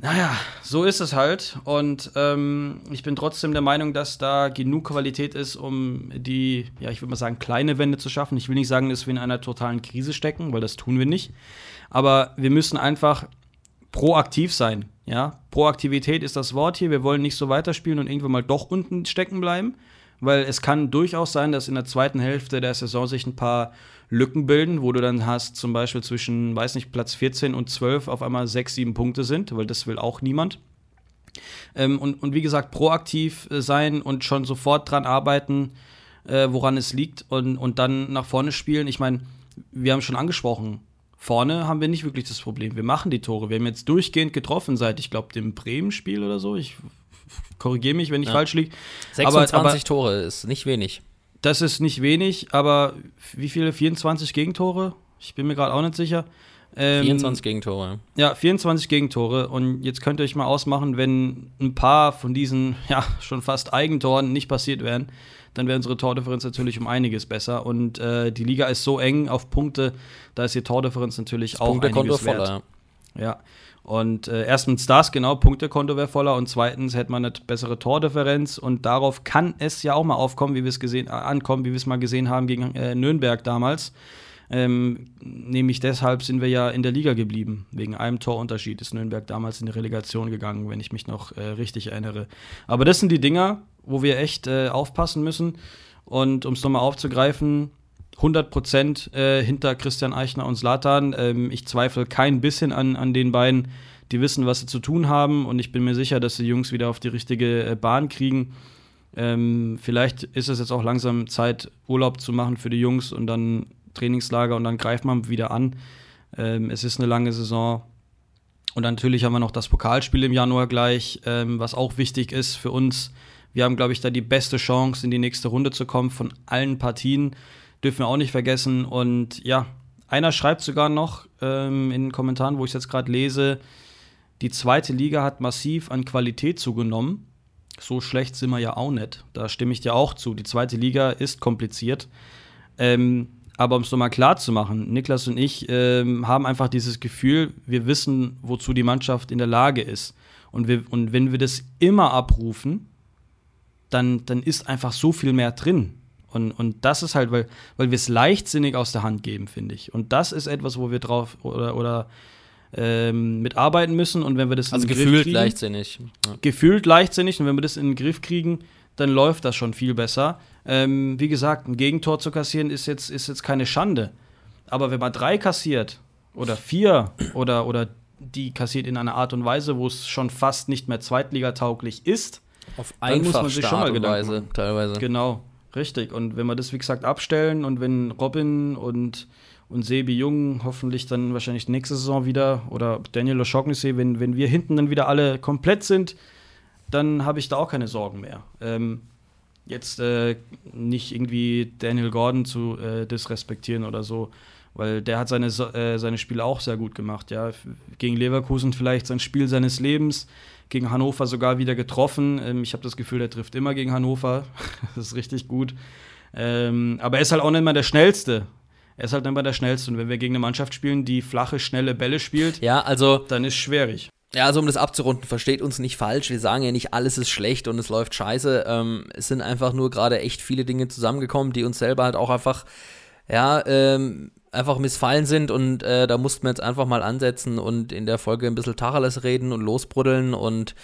Naja, so ist es halt. Und ähm, ich bin trotzdem der Meinung, dass da genug Qualität ist, um die, ja, ich würde mal sagen, kleine Wende zu schaffen. Ich will nicht sagen, dass wir in einer totalen Krise stecken, weil das tun wir nicht. Aber wir müssen einfach proaktiv sein. Ja, Proaktivität ist das Wort hier. Wir wollen nicht so weiterspielen und irgendwann mal doch unten stecken bleiben, weil es kann durchaus sein, dass in der zweiten Hälfte der Saison sich ein paar Lücken bilden, wo du dann hast, zum Beispiel zwischen, weiß nicht, Platz 14 und 12 auf einmal 6, 7 Punkte sind, weil das will auch niemand. Ähm, und, und wie gesagt, proaktiv äh, sein und schon sofort dran arbeiten, äh, woran es liegt und, und dann nach vorne spielen. Ich meine, wir haben schon angesprochen, vorne haben wir nicht wirklich das Problem. Wir machen die Tore. Wir haben jetzt durchgehend getroffen seit, ich glaube, dem Bremen-Spiel oder so. Ich korrigiere mich, wenn ich ja. falsch liege. 26 aber, aber, Tore ist nicht wenig. Das ist nicht wenig, aber wie viele? 24 Gegentore? Ich bin mir gerade auch nicht sicher. Ähm, 24 Gegentore. Ja, 24 Gegentore. Und jetzt könnt ihr euch mal ausmachen, wenn ein paar von diesen, ja, schon fast Eigentoren nicht passiert wären, dann wäre unsere Tordifferenz natürlich um einiges besser. Und äh, die Liga ist so eng auf Punkte, da ist die Tordifferenz natürlich das auch einiges wert. Voller, ja. Ja. Und äh, erstens das, genau, Punktekonto wäre voller und zweitens hätte man eine bessere Tordifferenz und darauf kann es ja auch mal aufkommen, wie wir es gesehen, äh, ankommen, wie wir es mal gesehen haben gegen äh, Nürnberg damals. Ähm, nämlich deshalb sind wir ja in der Liga geblieben. Wegen einem Torunterschied ist Nürnberg damals in die Relegation gegangen, wenn ich mich noch äh, richtig erinnere. Aber das sind die Dinger, wo wir echt äh, aufpassen müssen. Und um es nochmal aufzugreifen, 100 Prozent äh, hinter Christian Eichner und Slatan. Ähm, ich zweifle kein bisschen an, an den beiden. Die wissen, was sie zu tun haben. Und ich bin mir sicher, dass die Jungs wieder auf die richtige äh, Bahn kriegen. Ähm, vielleicht ist es jetzt auch langsam Zeit, Urlaub zu machen für die Jungs und dann Trainingslager und dann greift man wieder an. Ähm, es ist eine lange Saison. Und natürlich haben wir noch das Pokalspiel im Januar gleich, ähm, was auch wichtig ist für uns. Wir haben, glaube ich, da die beste Chance, in die nächste Runde zu kommen von allen Partien. Dürfen wir auch nicht vergessen. Und ja, einer schreibt sogar noch ähm, in den Kommentaren, wo ich es jetzt gerade lese, die zweite Liga hat massiv an Qualität zugenommen. So schlecht sind wir ja auch nicht. Da stimme ich dir auch zu. Die zweite Liga ist kompliziert. Ähm, aber um es nochmal klar zu machen, Niklas und ich ähm, haben einfach dieses Gefühl, wir wissen, wozu die Mannschaft in der Lage ist. Und, wir, und wenn wir das immer abrufen, dann, dann ist einfach so viel mehr drin. Und, und das ist halt, weil, weil wir es leichtsinnig aus der Hand geben, finde ich. Und das ist etwas, wo wir drauf oder, oder ähm, mitarbeiten müssen. Und wenn wir das also in den gefühlt Griff kriegen, leichtsinnig. Ja. gefühlt leichtsinnig und wenn wir das in den Griff kriegen, dann läuft das schon viel besser. Ähm, wie gesagt, ein Gegentor zu kassieren ist jetzt, ist jetzt keine Schande. Aber wenn man drei kassiert oder vier oder, oder die kassiert in einer Art und Weise, wo es schon fast nicht mehr zweitligatauglich ist, Auf dann muss man sich schon mal Gedanken Weise, teilweise. Genau, richtig. Und wenn wir das, wie gesagt, abstellen und wenn Robin und, und Sebi Jung hoffentlich dann wahrscheinlich nächste Saison wieder oder Daniel O'Shaughnessy, wenn, wenn wir hinten dann wieder alle komplett sind, dann habe ich da auch keine Sorgen mehr. Ähm, jetzt äh, nicht irgendwie Daniel Gordon zu äh, disrespektieren oder so, weil der hat seine, äh, seine Spiele auch sehr gut gemacht. Ja. Gegen Leverkusen vielleicht sein Spiel seines Lebens, gegen Hannover sogar wieder getroffen. Ähm, ich habe das Gefühl, der trifft immer gegen Hannover. das ist richtig gut. Ähm, aber er ist halt auch nicht mal der Schnellste. Er ist halt nicht mal der Schnellste. Und wenn wir gegen eine Mannschaft spielen, die flache, schnelle Bälle spielt, Ja, also dann ist schwierig. Ja, also um das abzurunden, versteht uns nicht falsch. Wir sagen ja nicht, alles ist schlecht und es läuft scheiße. Ähm, es sind einfach nur gerade echt viele Dinge zusammengekommen, die uns selber halt auch einfach, ja, ähm, einfach missfallen sind und äh, da mussten wir jetzt einfach mal ansetzen und in der Folge ein bisschen Tacheles reden und losbruddeln und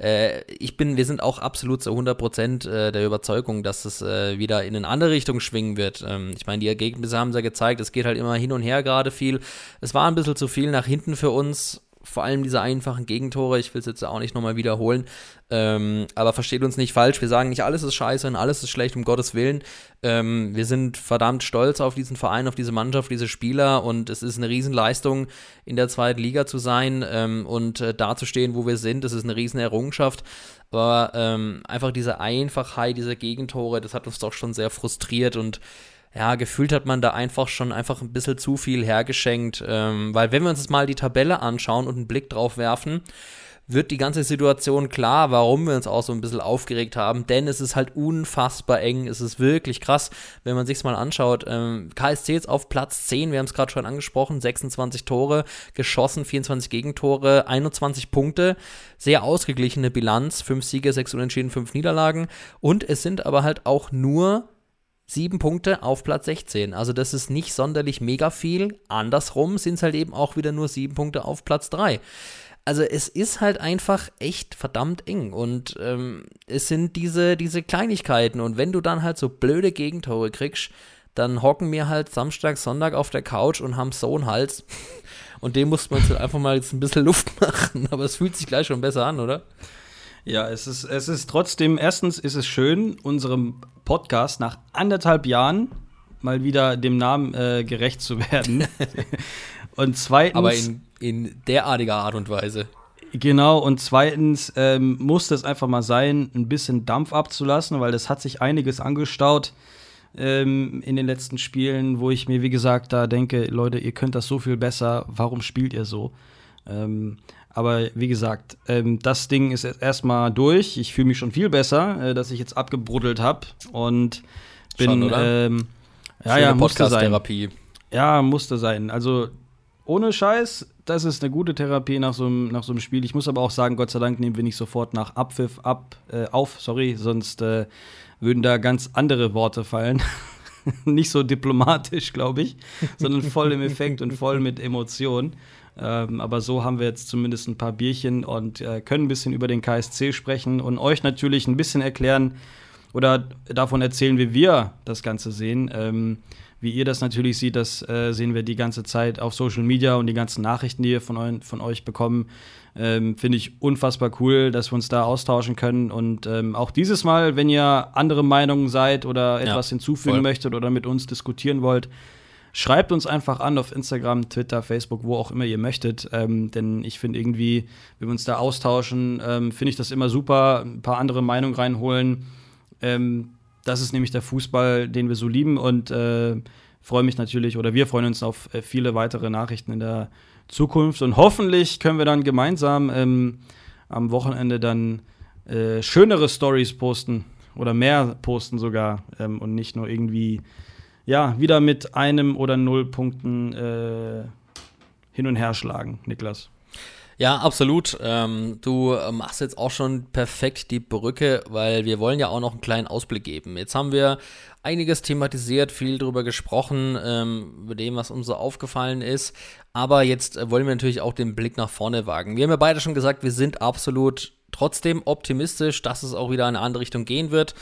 äh, ich bin, wir sind auch absolut zu 100% äh, der Überzeugung, dass es äh, wieder in eine andere Richtung schwingen wird. Ähm, ich meine, die Ergebnisse haben es ja gezeigt, es geht halt immer hin und her gerade viel. Es war ein bisschen zu viel nach hinten für uns, vor allem diese einfachen Gegentore. Ich will es jetzt auch nicht nochmal wiederholen. Ähm, aber versteht uns nicht falsch, wir sagen nicht, alles ist scheiße und alles ist schlecht, um Gottes Willen. Ähm, wir sind verdammt stolz auf diesen Verein, auf diese Mannschaft, diese Spieler und es ist eine Riesenleistung, in der zweiten Liga zu sein ähm, und äh, da zu stehen, wo wir sind. Das ist eine riesen Errungenschaft. Aber ähm, einfach diese Einfachheit, diese Gegentore, das hat uns doch schon sehr frustriert und ja, gefühlt hat man da einfach schon einfach ein bisschen zu viel hergeschenkt. Ähm, weil wenn wir uns jetzt mal die Tabelle anschauen und einen Blick drauf werfen, wird die ganze Situation klar, warum wir uns auch so ein bisschen aufgeregt haben, denn es ist halt unfassbar eng, es ist wirklich krass, wenn man sich's mal anschaut. Ähm, KSC jetzt auf Platz 10, wir haben es gerade schon angesprochen, 26 Tore geschossen, 24 Gegentore, 21 Punkte, sehr ausgeglichene Bilanz, 5 Siege, 6 Unentschieden, 5 Niederlagen und es sind aber halt auch nur sieben Punkte auf Platz 16. Also das ist nicht sonderlich mega viel. Andersrum sind es halt eben auch wieder nur sieben Punkte auf Platz 3. Also es ist halt einfach echt verdammt eng und ähm, es sind diese, diese Kleinigkeiten und wenn du dann halt so blöde Gegentore kriegst, dann hocken wir halt Samstag, Sonntag auf der Couch und haben so einen Hals und dem muss man jetzt halt einfach mal jetzt ein bisschen Luft machen, aber es fühlt sich gleich schon besser an, oder? Ja, es ist, es ist trotzdem, erstens ist es schön, unserem Podcast nach anderthalb Jahren mal wieder dem Namen äh, gerecht zu werden. und zweitens. Aber in, in derartiger Art und Weise. Genau, und zweitens ähm, muss es einfach mal sein, ein bisschen Dampf abzulassen, weil das hat sich einiges angestaut ähm, in den letzten Spielen, wo ich mir, wie gesagt, da denke, Leute, ihr könnt das so viel besser, warum spielt ihr so? Ähm, aber wie gesagt, ähm, das Ding ist erstmal durch. Ich fühle mich schon viel besser, äh, dass ich jetzt abgebruddelt habe und bin Schon, ähm, ja, Schöne ja, musste sein. Podcast-Therapie. Ja, musste sein. Also ohne Scheiß, das ist eine gute Therapie nach so, einem, nach so einem Spiel. Ich muss aber auch sagen, Gott sei Dank nehmen wir nicht sofort nach Abpfiff ab, äh, auf, sorry, sonst äh, würden da ganz andere Worte fallen. nicht so diplomatisch, glaube ich, sondern voll im Effekt und voll mit Emotionen. Ähm, aber so haben wir jetzt zumindest ein paar Bierchen und äh, können ein bisschen über den KSC sprechen und euch natürlich ein bisschen erklären oder davon erzählen, wie wir das Ganze sehen. Ähm, wie ihr das natürlich seht, das äh, sehen wir die ganze Zeit auf Social Media und die ganzen Nachrichten, die wir von, eu von euch bekommen. Ähm, Finde ich unfassbar cool, dass wir uns da austauschen können. Und ähm, auch dieses Mal, wenn ihr andere Meinungen seid oder etwas ja, hinzufügen voll. möchtet oder mit uns diskutieren wollt, schreibt uns einfach an auf Instagram, Twitter, Facebook, wo auch immer ihr möchtet. Ähm, denn ich finde irgendwie, wenn wir uns da austauschen, ähm, finde ich das immer super. Ein paar andere Meinungen reinholen. Ähm, das ist nämlich der Fußball, den wir so lieben und äh, freue mich natürlich oder wir freuen uns auf äh, viele weitere Nachrichten in der Zukunft und hoffentlich können wir dann gemeinsam ähm, am Wochenende dann äh, schönere Stories posten oder mehr posten sogar ähm, und nicht nur irgendwie ja wieder mit einem oder null Punkten äh, hin und her schlagen, Niklas. Ja, absolut. Ähm, du machst jetzt auch schon perfekt die Brücke, weil wir wollen ja auch noch einen kleinen Ausblick geben. Jetzt haben wir einiges thematisiert, viel darüber gesprochen, ähm, über dem, was uns so aufgefallen ist. Aber jetzt äh, wollen wir natürlich auch den Blick nach vorne wagen. Wir haben ja beide schon gesagt, wir sind absolut trotzdem optimistisch, dass es auch wieder in eine andere Richtung gehen wird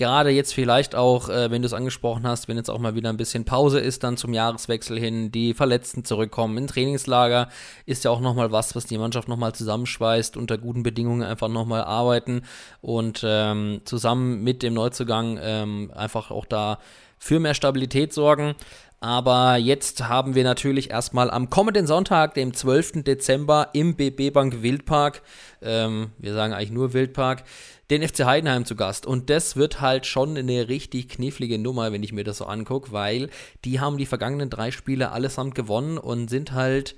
gerade jetzt vielleicht auch, äh, wenn du es angesprochen hast, wenn jetzt auch mal wieder ein bisschen Pause ist, dann zum Jahreswechsel hin, die Verletzten zurückkommen, im Trainingslager ist ja auch nochmal was, was die Mannschaft nochmal zusammenschweißt, unter guten Bedingungen einfach nochmal arbeiten und ähm, zusammen mit dem Neuzugang ähm, einfach auch da für mehr Stabilität sorgen. Aber jetzt haben wir natürlich erstmal am kommenden Sonntag, dem 12. Dezember, im BB Bank Wildpark, ähm, wir sagen eigentlich nur Wildpark, den FC Heidenheim zu Gast. Und das wird halt schon eine richtig knifflige Nummer, wenn ich mir das so angucke, weil die haben die vergangenen drei Spiele allesamt gewonnen und sind halt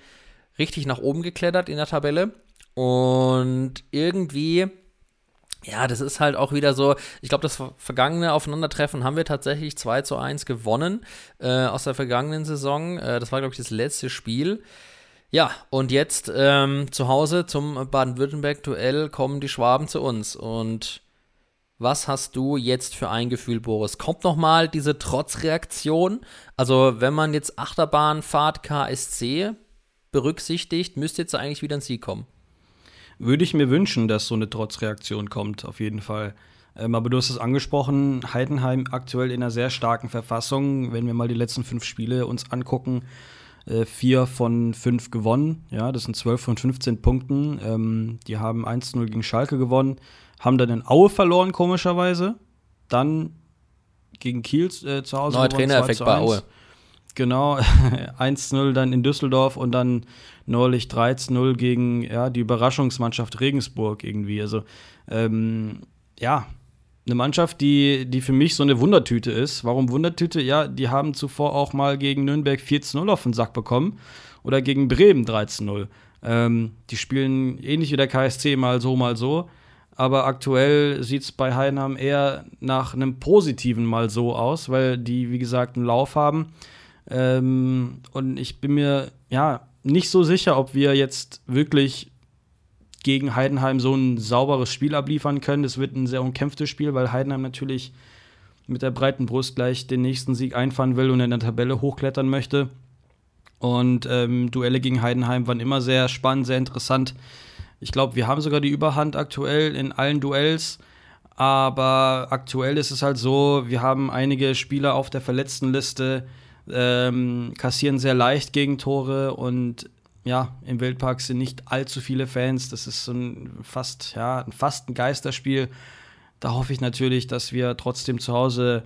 richtig nach oben geklettert in der Tabelle. Und irgendwie, ja, das ist halt auch wieder so, ich glaube, das vergangene Aufeinandertreffen haben wir tatsächlich 2 zu 1 gewonnen äh, aus der vergangenen Saison. Äh, das war, glaube ich, das letzte Spiel. Ja, und jetzt ähm, zu Hause zum Baden-Württemberg-Duell kommen die Schwaben zu uns. Und was hast du jetzt für ein Gefühl, Boris? Kommt nochmal diese Trotzreaktion? Also, wenn man jetzt Achterbahnfahrt KSC berücksichtigt, müsste jetzt eigentlich wieder ein Sieg kommen. Würde ich mir wünschen, dass so eine Trotzreaktion kommt, auf jeden Fall. Ähm, aber du hast es angesprochen, Heidenheim aktuell in einer sehr starken Verfassung. Wenn wir mal die letzten fünf Spiele uns angucken, äh, vier von fünf gewonnen. Ja, das sind zwölf von 15 Punkten. Ähm, die haben 1-0 gegen Schalke gewonnen, haben dann in Aue verloren, komischerweise. Dann gegen Kiel äh, zu Hause. Neuer Trainereffekt bei Aue. Genau, 1-0 dann in Düsseldorf und dann neulich 13-0 gegen ja, die Überraschungsmannschaft Regensburg irgendwie. Also, ähm, ja, eine Mannschaft, die, die für mich so eine Wundertüte ist. Warum Wundertüte? Ja, die haben zuvor auch mal gegen Nürnberg 14-0 auf den Sack bekommen oder gegen Bremen 13-0. Ähm, die spielen ähnlich wie der KSC, mal so, mal so. Aber aktuell sieht es bei Heidenheim eher nach einem positiven mal so aus, weil die, wie gesagt, einen Lauf haben. Ähm, und ich bin mir ja nicht so sicher, ob wir jetzt wirklich gegen Heidenheim so ein sauberes Spiel abliefern können. Das wird ein sehr umkämpftes Spiel, weil Heidenheim natürlich mit der breiten Brust gleich den nächsten Sieg einfahren will und in der Tabelle hochklettern möchte. Und ähm, Duelle gegen Heidenheim waren immer sehr spannend, sehr interessant. Ich glaube, wir haben sogar die Überhand aktuell in allen Duells. Aber aktuell ist es halt so, wir haben einige Spieler auf der verletzten Liste, ähm, kassieren sehr leicht Gegentore und ja, im Wildpark sind nicht allzu viele Fans. Das ist so ein fast, ja, fast ein Geisterspiel. Da hoffe ich natürlich, dass wir trotzdem zu Hause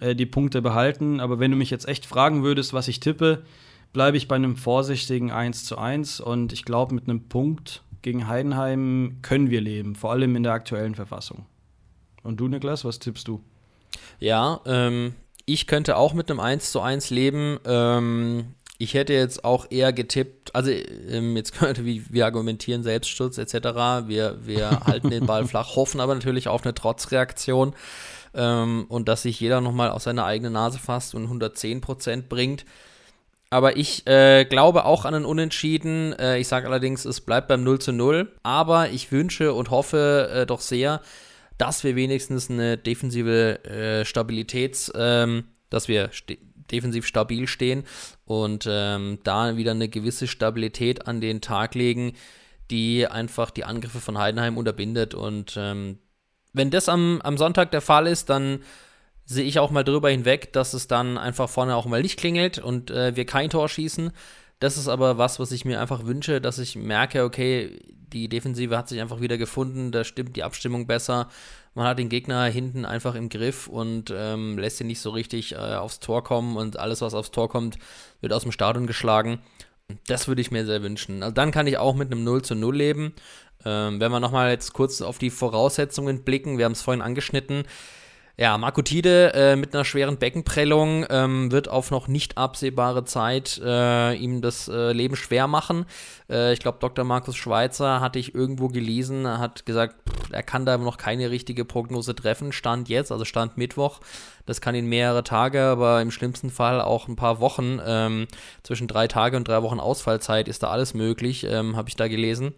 äh, die Punkte behalten. Aber wenn du mich jetzt echt fragen würdest, was ich tippe, bleibe ich bei einem vorsichtigen 1 zu 1. Und ich glaube, mit einem Punkt gegen Heidenheim können wir leben, vor allem in der aktuellen Verfassung. Und du, Niklas, was tippst du? Ja, ähm, ich könnte auch mit einem 1 zu 1 leben. Ähm, ich hätte jetzt auch eher getippt, also ähm, jetzt könnte wir, wir argumentieren Selbstschutz etc. Wir, wir halten den Ball flach, hoffen aber natürlich auf eine Trotzreaktion ähm, und dass sich jeder nochmal aus seiner eigenen Nase fasst und 110 Prozent bringt. Aber ich äh, glaube auch an einen Unentschieden. Äh, ich sage allerdings, es bleibt beim 0 zu 0. Aber ich wünsche und hoffe äh, doch sehr, dass wir wenigstens eine defensive äh, Stabilitäts, ähm, dass wir defensiv stabil stehen und ähm, da wieder eine gewisse Stabilität an den Tag legen, die einfach die Angriffe von Heidenheim unterbindet. Und ähm, wenn das am, am Sonntag der Fall ist, dann sehe ich auch mal drüber hinweg, dass es dann einfach vorne auch mal nicht klingelt und äh, wir kein Tor schießen. Das ist aber was, was ich mir einfach wünsche, dass ich merke, okay, die Defensive hat sich einfach wieder gefunden, da stimmt die Abstimmung besser. Man hat den Gegner hinten einfach im Griff und ähm, lässt ihn nicht so richtig äh, aufs Tor kommen und alles, was aufs Tor kommt, wird aus dem Stadion geschlagen. Das würde ich mir sehr wünschen. Also dann kann ich auch mit einem 0 zu 0 leben. Ähm, wenn wir nochmal jetzt kurz auf die Voraussetzungen blicken, wir haben es vorhin angeschnitten. Ja, Marco Tide äh, mit einer schweren Beckenprellung ähm, wird auf noch nicht absehbare Zeit äh, ihm das äh, Leben schwer machen. Äh, ich glaube, Dr. Markus Schweizer hatte ich irgendwo gelesen, hat gesagt, pff, er kann da noch keine richtige Prognose treffen. Stand jetzt, also Stand Mittwoch. Das kann ihn mehrere Tage, aber im schlimmsten Fall auch ein paar Wochen. Ähm, zwischen drei Tage und drei Wochen Ausfallzeit ist da alles möglich, ähm, habe ich da gelesen.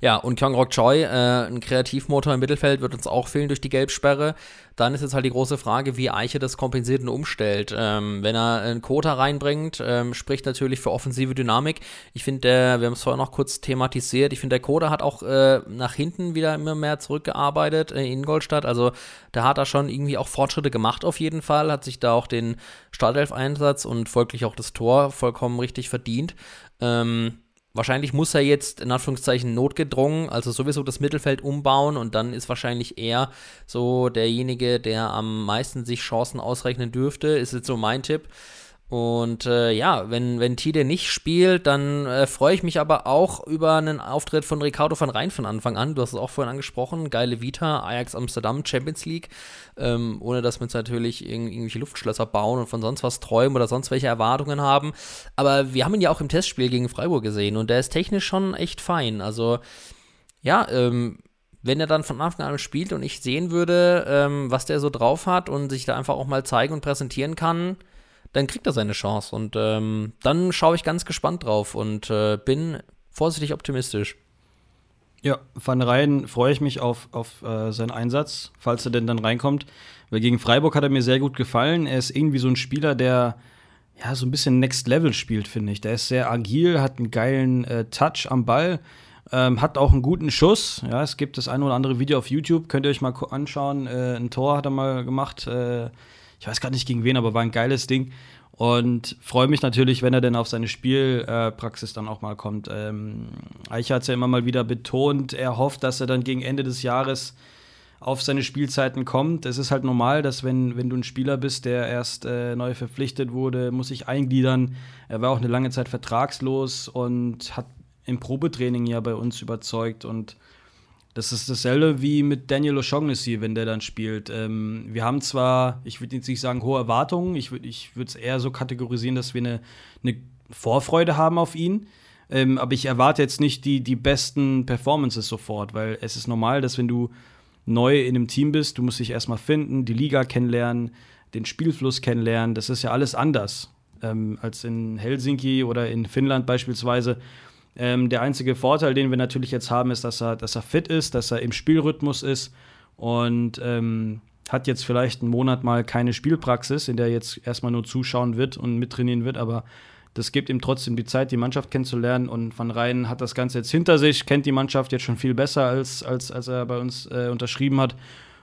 Ja, und Kyung-Rok Choi, äh, ein Kreativmotor im Mittelfeld, wird uns auch fehlen durch die Gelbsperre. Dann ist jetzt halt die große Frage, wie Eiche das kompensiert und umstellt. Ähm, wenn er einen Quota reinbringt, ähm, spricht natürlich für offensive Dynamik. Ich finde, wir haben es vorher noch kurz thematisiert, ich finde, der Quota hat auch äh, nach hinten wieder immer mehr zurückgearbeitet äh, in Ingolstadt. Also da hat er schon irgendwie auch Fortschritte gemacht auf jeden Fall, hat sich da auch den Startelf-Einsatz und folglich auch das Tor vollkommen richtig verdient. Ähm, Wahrscheinlich muss er jetzt in Anführungszeichen notgedrungen, also sowieso das Mittelfeld umbauen und dann ist wahrscheinlich er so derjenige, der am meisten sich Chancen ausrechnen dürfte, ist jetzt so mein Tipp. Und äh, ja, wenn, wenn Tide nicht spielt, dann äh, freue ich mich aber auch über einen Auftritt von Ricardo van Rijn von Anfang an. Du hast es auch vorhin angesprochen. Geile Vita, Ajax Amsterdam, Champions League. Ähm, ohne dass wir jetzt natürlich irg irgendwelche Luftschlösser bauen und von sonst was träumen oder sonst welche Erwartungen haben. Aber wir haben ihn ja auch im Testspiel gegen Freiburg gesehen und der ist technisch schon echt fein. Also ja, ähm, wenn er dann von Anfang an spielt und ich sehen würde, ähm, was der so drauf hat und sich da einfach auch mal zeigen und präsentieren kann, dann kriegt er seine Chance. Und ähm, dann schaue ich ganz gespannt drauf und äh, bin vorsichtig optimistisch. Ja, Van Rijn freue ich mich auf, auf äh, seinen Einsatz, falls er denn dann reinkommt. Weil gegen Freiburg hat er mir sehr gut gefallen. Er ist irgendwie so ein Spieler, der ja so ein bisschen Next Level spielt, finde ich. Der ist sehr agil, hat einen geilen äh, Touch am Ball, ähm, hat auch einen guten Schuss. Ja, es gibt das ein oder andere Video auf YouTube, könnt ihr euch mal anschauen. Äh, ein Tor hat er mal gemacht. Ich weiß gar nicht gegen wen, aber war ein geiles Ding. Und freue mich natürlich, wenn er denn auf seine Spielpraxis äh, dann auch mal kommt. Ähm, Eicher hat es ja immer mal wieder betont, er hofft, dass er dann gegen Ende des Jahres auf seine Spielzeiten kommt. Es ist halt normal, dass wenn, wenn du ein Spieler bist, der erst äh, neu verpflichtet wurde, muss sich eingliedern. Er war auch eine lange Zeit vertragslos und hat im Probetraining ja bei uns überzeugt und das ist dasselbe wie mit Daniel O'Shaughnessy, wenn der dann spielt. Ähm, wir haben zwar, ich würde jetzt nicht sagen hohe Erwartungen, ich würde es eher so kategorisieren, dass wir eine, eine Vorfreude haben auf ihn. Ähm, aber ich erwarte jetzt nicht die, die besten Performances sofort, weil es ist normal, dass wenn du neu in einem Team bist, du musst dich erstmal finden, die Liga kennenlernen, den Spielfluss kennenlernen. Das ist ja alles anders ähm, als in Helsinki oder in Finnland beispielsweise. Ähm, der einzige Vorteil, den wir natürlich jetzt haben, ist, dass er, dass er fit ist, dass er im Spielrhythmus ist und ähm, hat jetzt vielleicht einen Monat mal keine Spielpraxis, in der er jetzt erstmal nur zuschauen wird und mittrainieren wird, aber das gibt ihm trotzdem die Zeit, die Mannschaft kennenzulernen. Und Van Rijn hat das Ganze jetzt hinter sich, kennt die Mannschaft jetzt schon viel besser, als, als, als er bei uns äh, unterschrieben hat.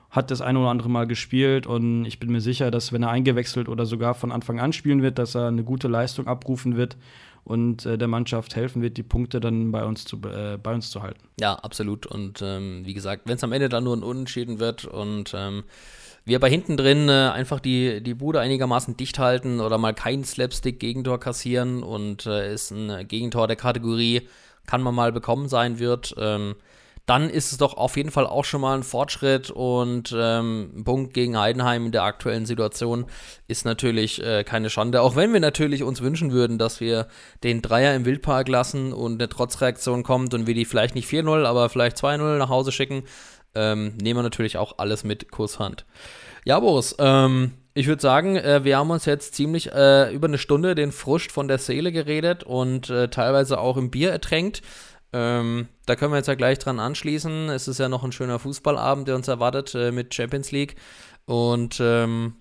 Hat das ein oder andere Mal gespielt und ich bin mir sicher, dass wenn er eingewechselt oder sogar von Anfang an spielen wird, dass er eine gute Leistung abrufen wird und äh, der Mannschaft helfen wird, die Punkte dann bei uns zu, äh, bei uns zu halten. Ja, absolut. Und ähm, wie gesagt, wenn es am Ende dann nur ein Unentschieden wird und ähm, wir bei hinten drin äh, einfach die, die Bude einigermaßen dicht halten oder mal kein Slapstick-Gegentor kassieren und äh, ist ein Gegentor der Kategorie, kann man mal bekommen sein wird. Ähm, dann ist es doch auf jeden Fall auch schon mal ein Fortschritt und ähm, ein Punkt gegen Heidenheim in der aktuellen Situation ist natürlich äh, keine Schande. Auch wenn wir natürlich uns wünschen würden, dass wir den Dreier im Wildpark lassen und eine Trotzreaktion kommt und wir die vielleicht nicht 4-0, aber vielleicht 2-0 nach Hause schicken, ähm, nehmen wir natürlich auch alles mit Kusshand. Ja, Boris, ähm, ich würde sagen, äh, wir haben uns jetzt ziemlich äh, über eine Stunde den Frust von der Seele geredet und äh, teilweise auch im Bier ertränkt. Ähm, da können wir jetzt ja gleich dran anschließen. Es ist ja noch ein schöner Fußballabend, der uns erwartet äh, mit Champions League. Und ähm,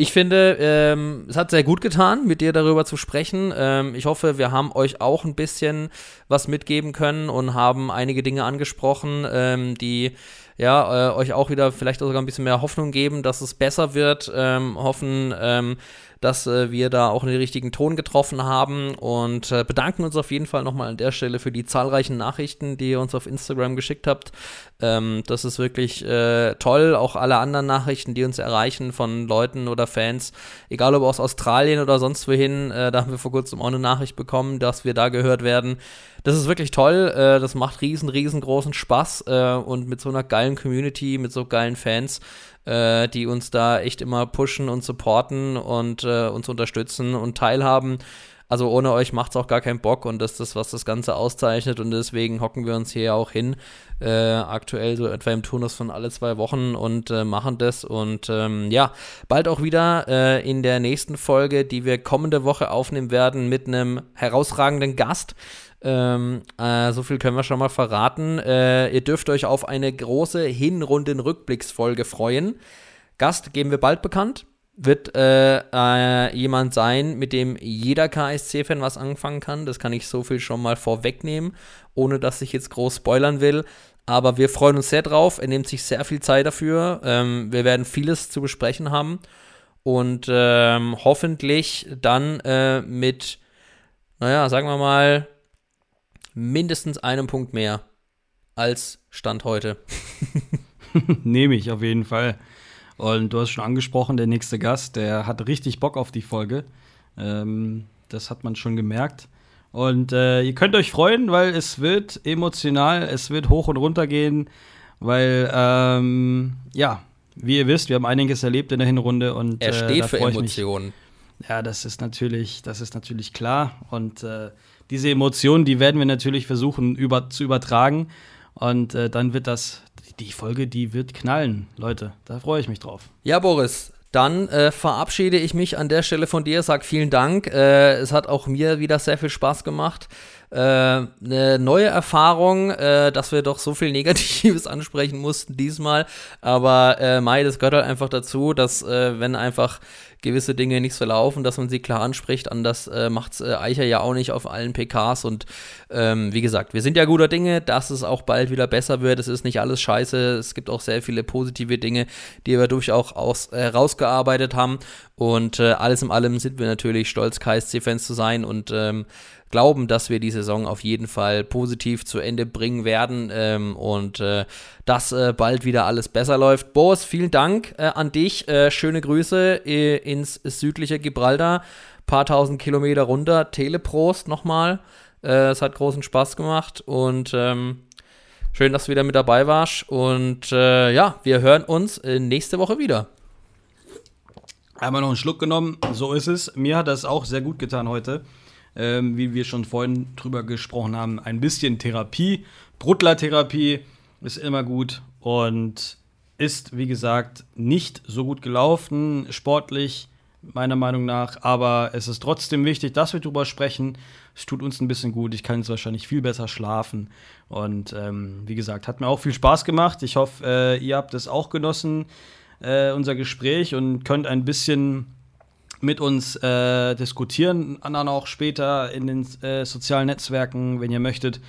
ich finde, ähm, es hat sehr gut getan, mit dir darüber zu sprechen. Ähm, ich hoffe, wir haben euch auch ein bisschen was mitgeben können und haben einige Dinge angesprochen, ähm, die ja, äh, euch auch wieder vielleicht sogar ein bisschen mehr Hoffnung geben, dass es besser wird. Ähm, hoffen, ähm, dass äh, wir da auch den richtigen Ton getroffen haben und äh, bedanken uns auf jeden Fall nochmal an der Stelle für die zahlreichen Nachrichten, die ihr uns auf Instagram geschickt habt. Ähm, das ist wirklich äh, toll. Auch alle anderen Nachrichten, die uns erreichen von Leuten oder Fans, egal ob aus Australien oder sonst wohin, äh, da haben wir vor kurzem auch eine Nachricht bekommen, dass wir da gehört werden. Das ist wirklich toll. Äh, das macht riesen, riesengroßen Spaß äh, und mit so einer geilen Community, mit so geilen Fans äh, die uns da echt immer pushen und supporten und äh, uns unterstützen und teilhaben. Also ohne euch macht es auch gar keinen Bock und das ist das, was das Ganze auszeichnet und deswegen hocken wir uns hier auch hin, äh, aktuell so etwa im Turnus von alle zwei Wochen und äh, machen das und ähm, ja, bald auch wieder äh, in der nächsten Folge, die wir kommende Woche aufnehmen werden mit einem herausragenden Gast. Ähm, äh, so viel können wir schon mal verraten. Äh, ihr dürft euch auf eine große Hinrunden-Rückblicksfolge freuen. Gast geben wir bald bekannt. Wird äh, äh jemand sein, mit dem jeder KSC-Fan was anfangen kann. Das kann ich so viel schon mal vorwegnehmen, ohne dass ich jetzt groß spoilern will. Aber wir freuen uns sehr drauf. Er nimmt sich sehr viel Zeit dafür. Ähm, wir werden vieles zu besprechen haben. Und ähm, hoffentlich dann äh, mit, naja, sagen wir mal, mindestens einen Punkt mehr als Stand heute. Nehme ich auf jeden Fall. Und du hast schon angesprochen, der nächste Gast, der hat richtig Bock auf die Folge. Ähm, das hat man schon gemerkt. Und äh, ihr könnt euch freuen, weil es wird emotional, es wird hoch und runter gehen, weil, ähm, ja, wie ihr wisst, wir haben einiges erlebt in der Hinrunde und er steht äh, für Emotionen. Ja, das ist natürlich, das ist natürlich klar. Und äh, diese Emotionen, die werden wir natürlich versuchen über, zu übertragen. Und äh, dann wird das, die Folge, die wird knallen, Leute. Da freue ich mich drauf. Ja, Boris, dann äh, verabschiede ich mich an der Stelle von dir, sag vielen Dank. Äh, es hat auch mir wieder sehr viel Spaß gemacht. Äh, eine neue Erfahrung, äh, dass wir doch so viel Negatives ansprechen mussten diesmal. Aber äh, Mai, das gehört halt einfach dazu, dass äh, wenn einfach gewisse Dinge nicht so laufen, dass man sie klar anspricht. Anders äh, macht äh, Eicher ja auch nicht auf allen PKs. Und ähm, wie gesagt, wir sind ja guter Dinge, dass es auch bald wieder besser wird. Es ist nicht alles scheiße. Es gibt auch sehr viele positive Dinge, die wir durchaus äh, rausgearbeitet haben. Und äh, alles in allem sind wir natürlich stolz, KSC-Fans zu sein und ähm, glauben, dass wir die Saison auf jeden Fall positiv zu Ende bringen werden ähm, und äh, dass äh, bald wieder alles besser läuft. Boris, vielen Dank äh, an dich. Äh, schöne Grüße äh, ins südliche Gibraltar. Paar tausend Kilometer runter. Teleprost nochmal. Äh, es hat großen Spaß gemacht und ähm, schön, dass du wieder mit dabei warst. Und ja, wir hören uns nächste Woche wieder. Einmal noch einen Schluck genommen, so ist es. Mir hat das auch sehr gut getan heute ähm, wie wir schon vorhin drüber gesprochen haben, ein bisschen Therapie. Bruttler-Therapie ist immer gut und ist, wie gesagt, nicht so gut gelaufen, sportlich, meiner Meinung nach. Aber es ist trotzdem wichtig, dass wir drüber sprechen. Es tut uns ein bisschen gut. Ich kann jetzt wahrscheinlich viel besser schlafen. Und ähm, wie gesagt, hat mir auch viel Spaß gemacht. Ich hoffe, äh, ihr habt es auch genossen, äh, unser Gespräch, und könnt ein bisschen mit uns äh, diskutieren, dann auch später in den äh, sozialen Netzwerken, wenn ihr möchtet.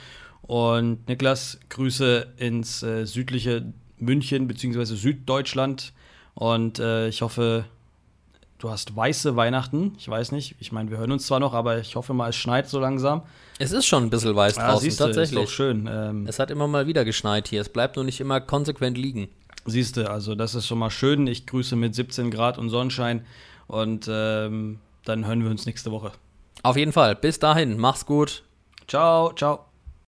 Und Niklas, Grüße ins äh, südliche München bzw. Süddeutschland. Und äh, ich hoffe, du hast weiße Weihnachten. Ich weiß nicht. Ich meine, wir hören uns zwar noch, aber ich hoffe mal, es schneit so langsam. Es ist schon ein bisschen weiß ja, draußen, siehste, tatsächlich. Ist doch schön. Ähm, es hat immer mal wieder geschneit hier. Es bleibt nur nicht immer konsequent liegen. Siehst du, also das ist schon mal schön. Ich grüße mit 17 Grad und Sonnenschein. Und ähm, dann hören wir uns nächste Woche. Auf jeden Fall. Bis dahin. Mach's gut. Ciao, ciao.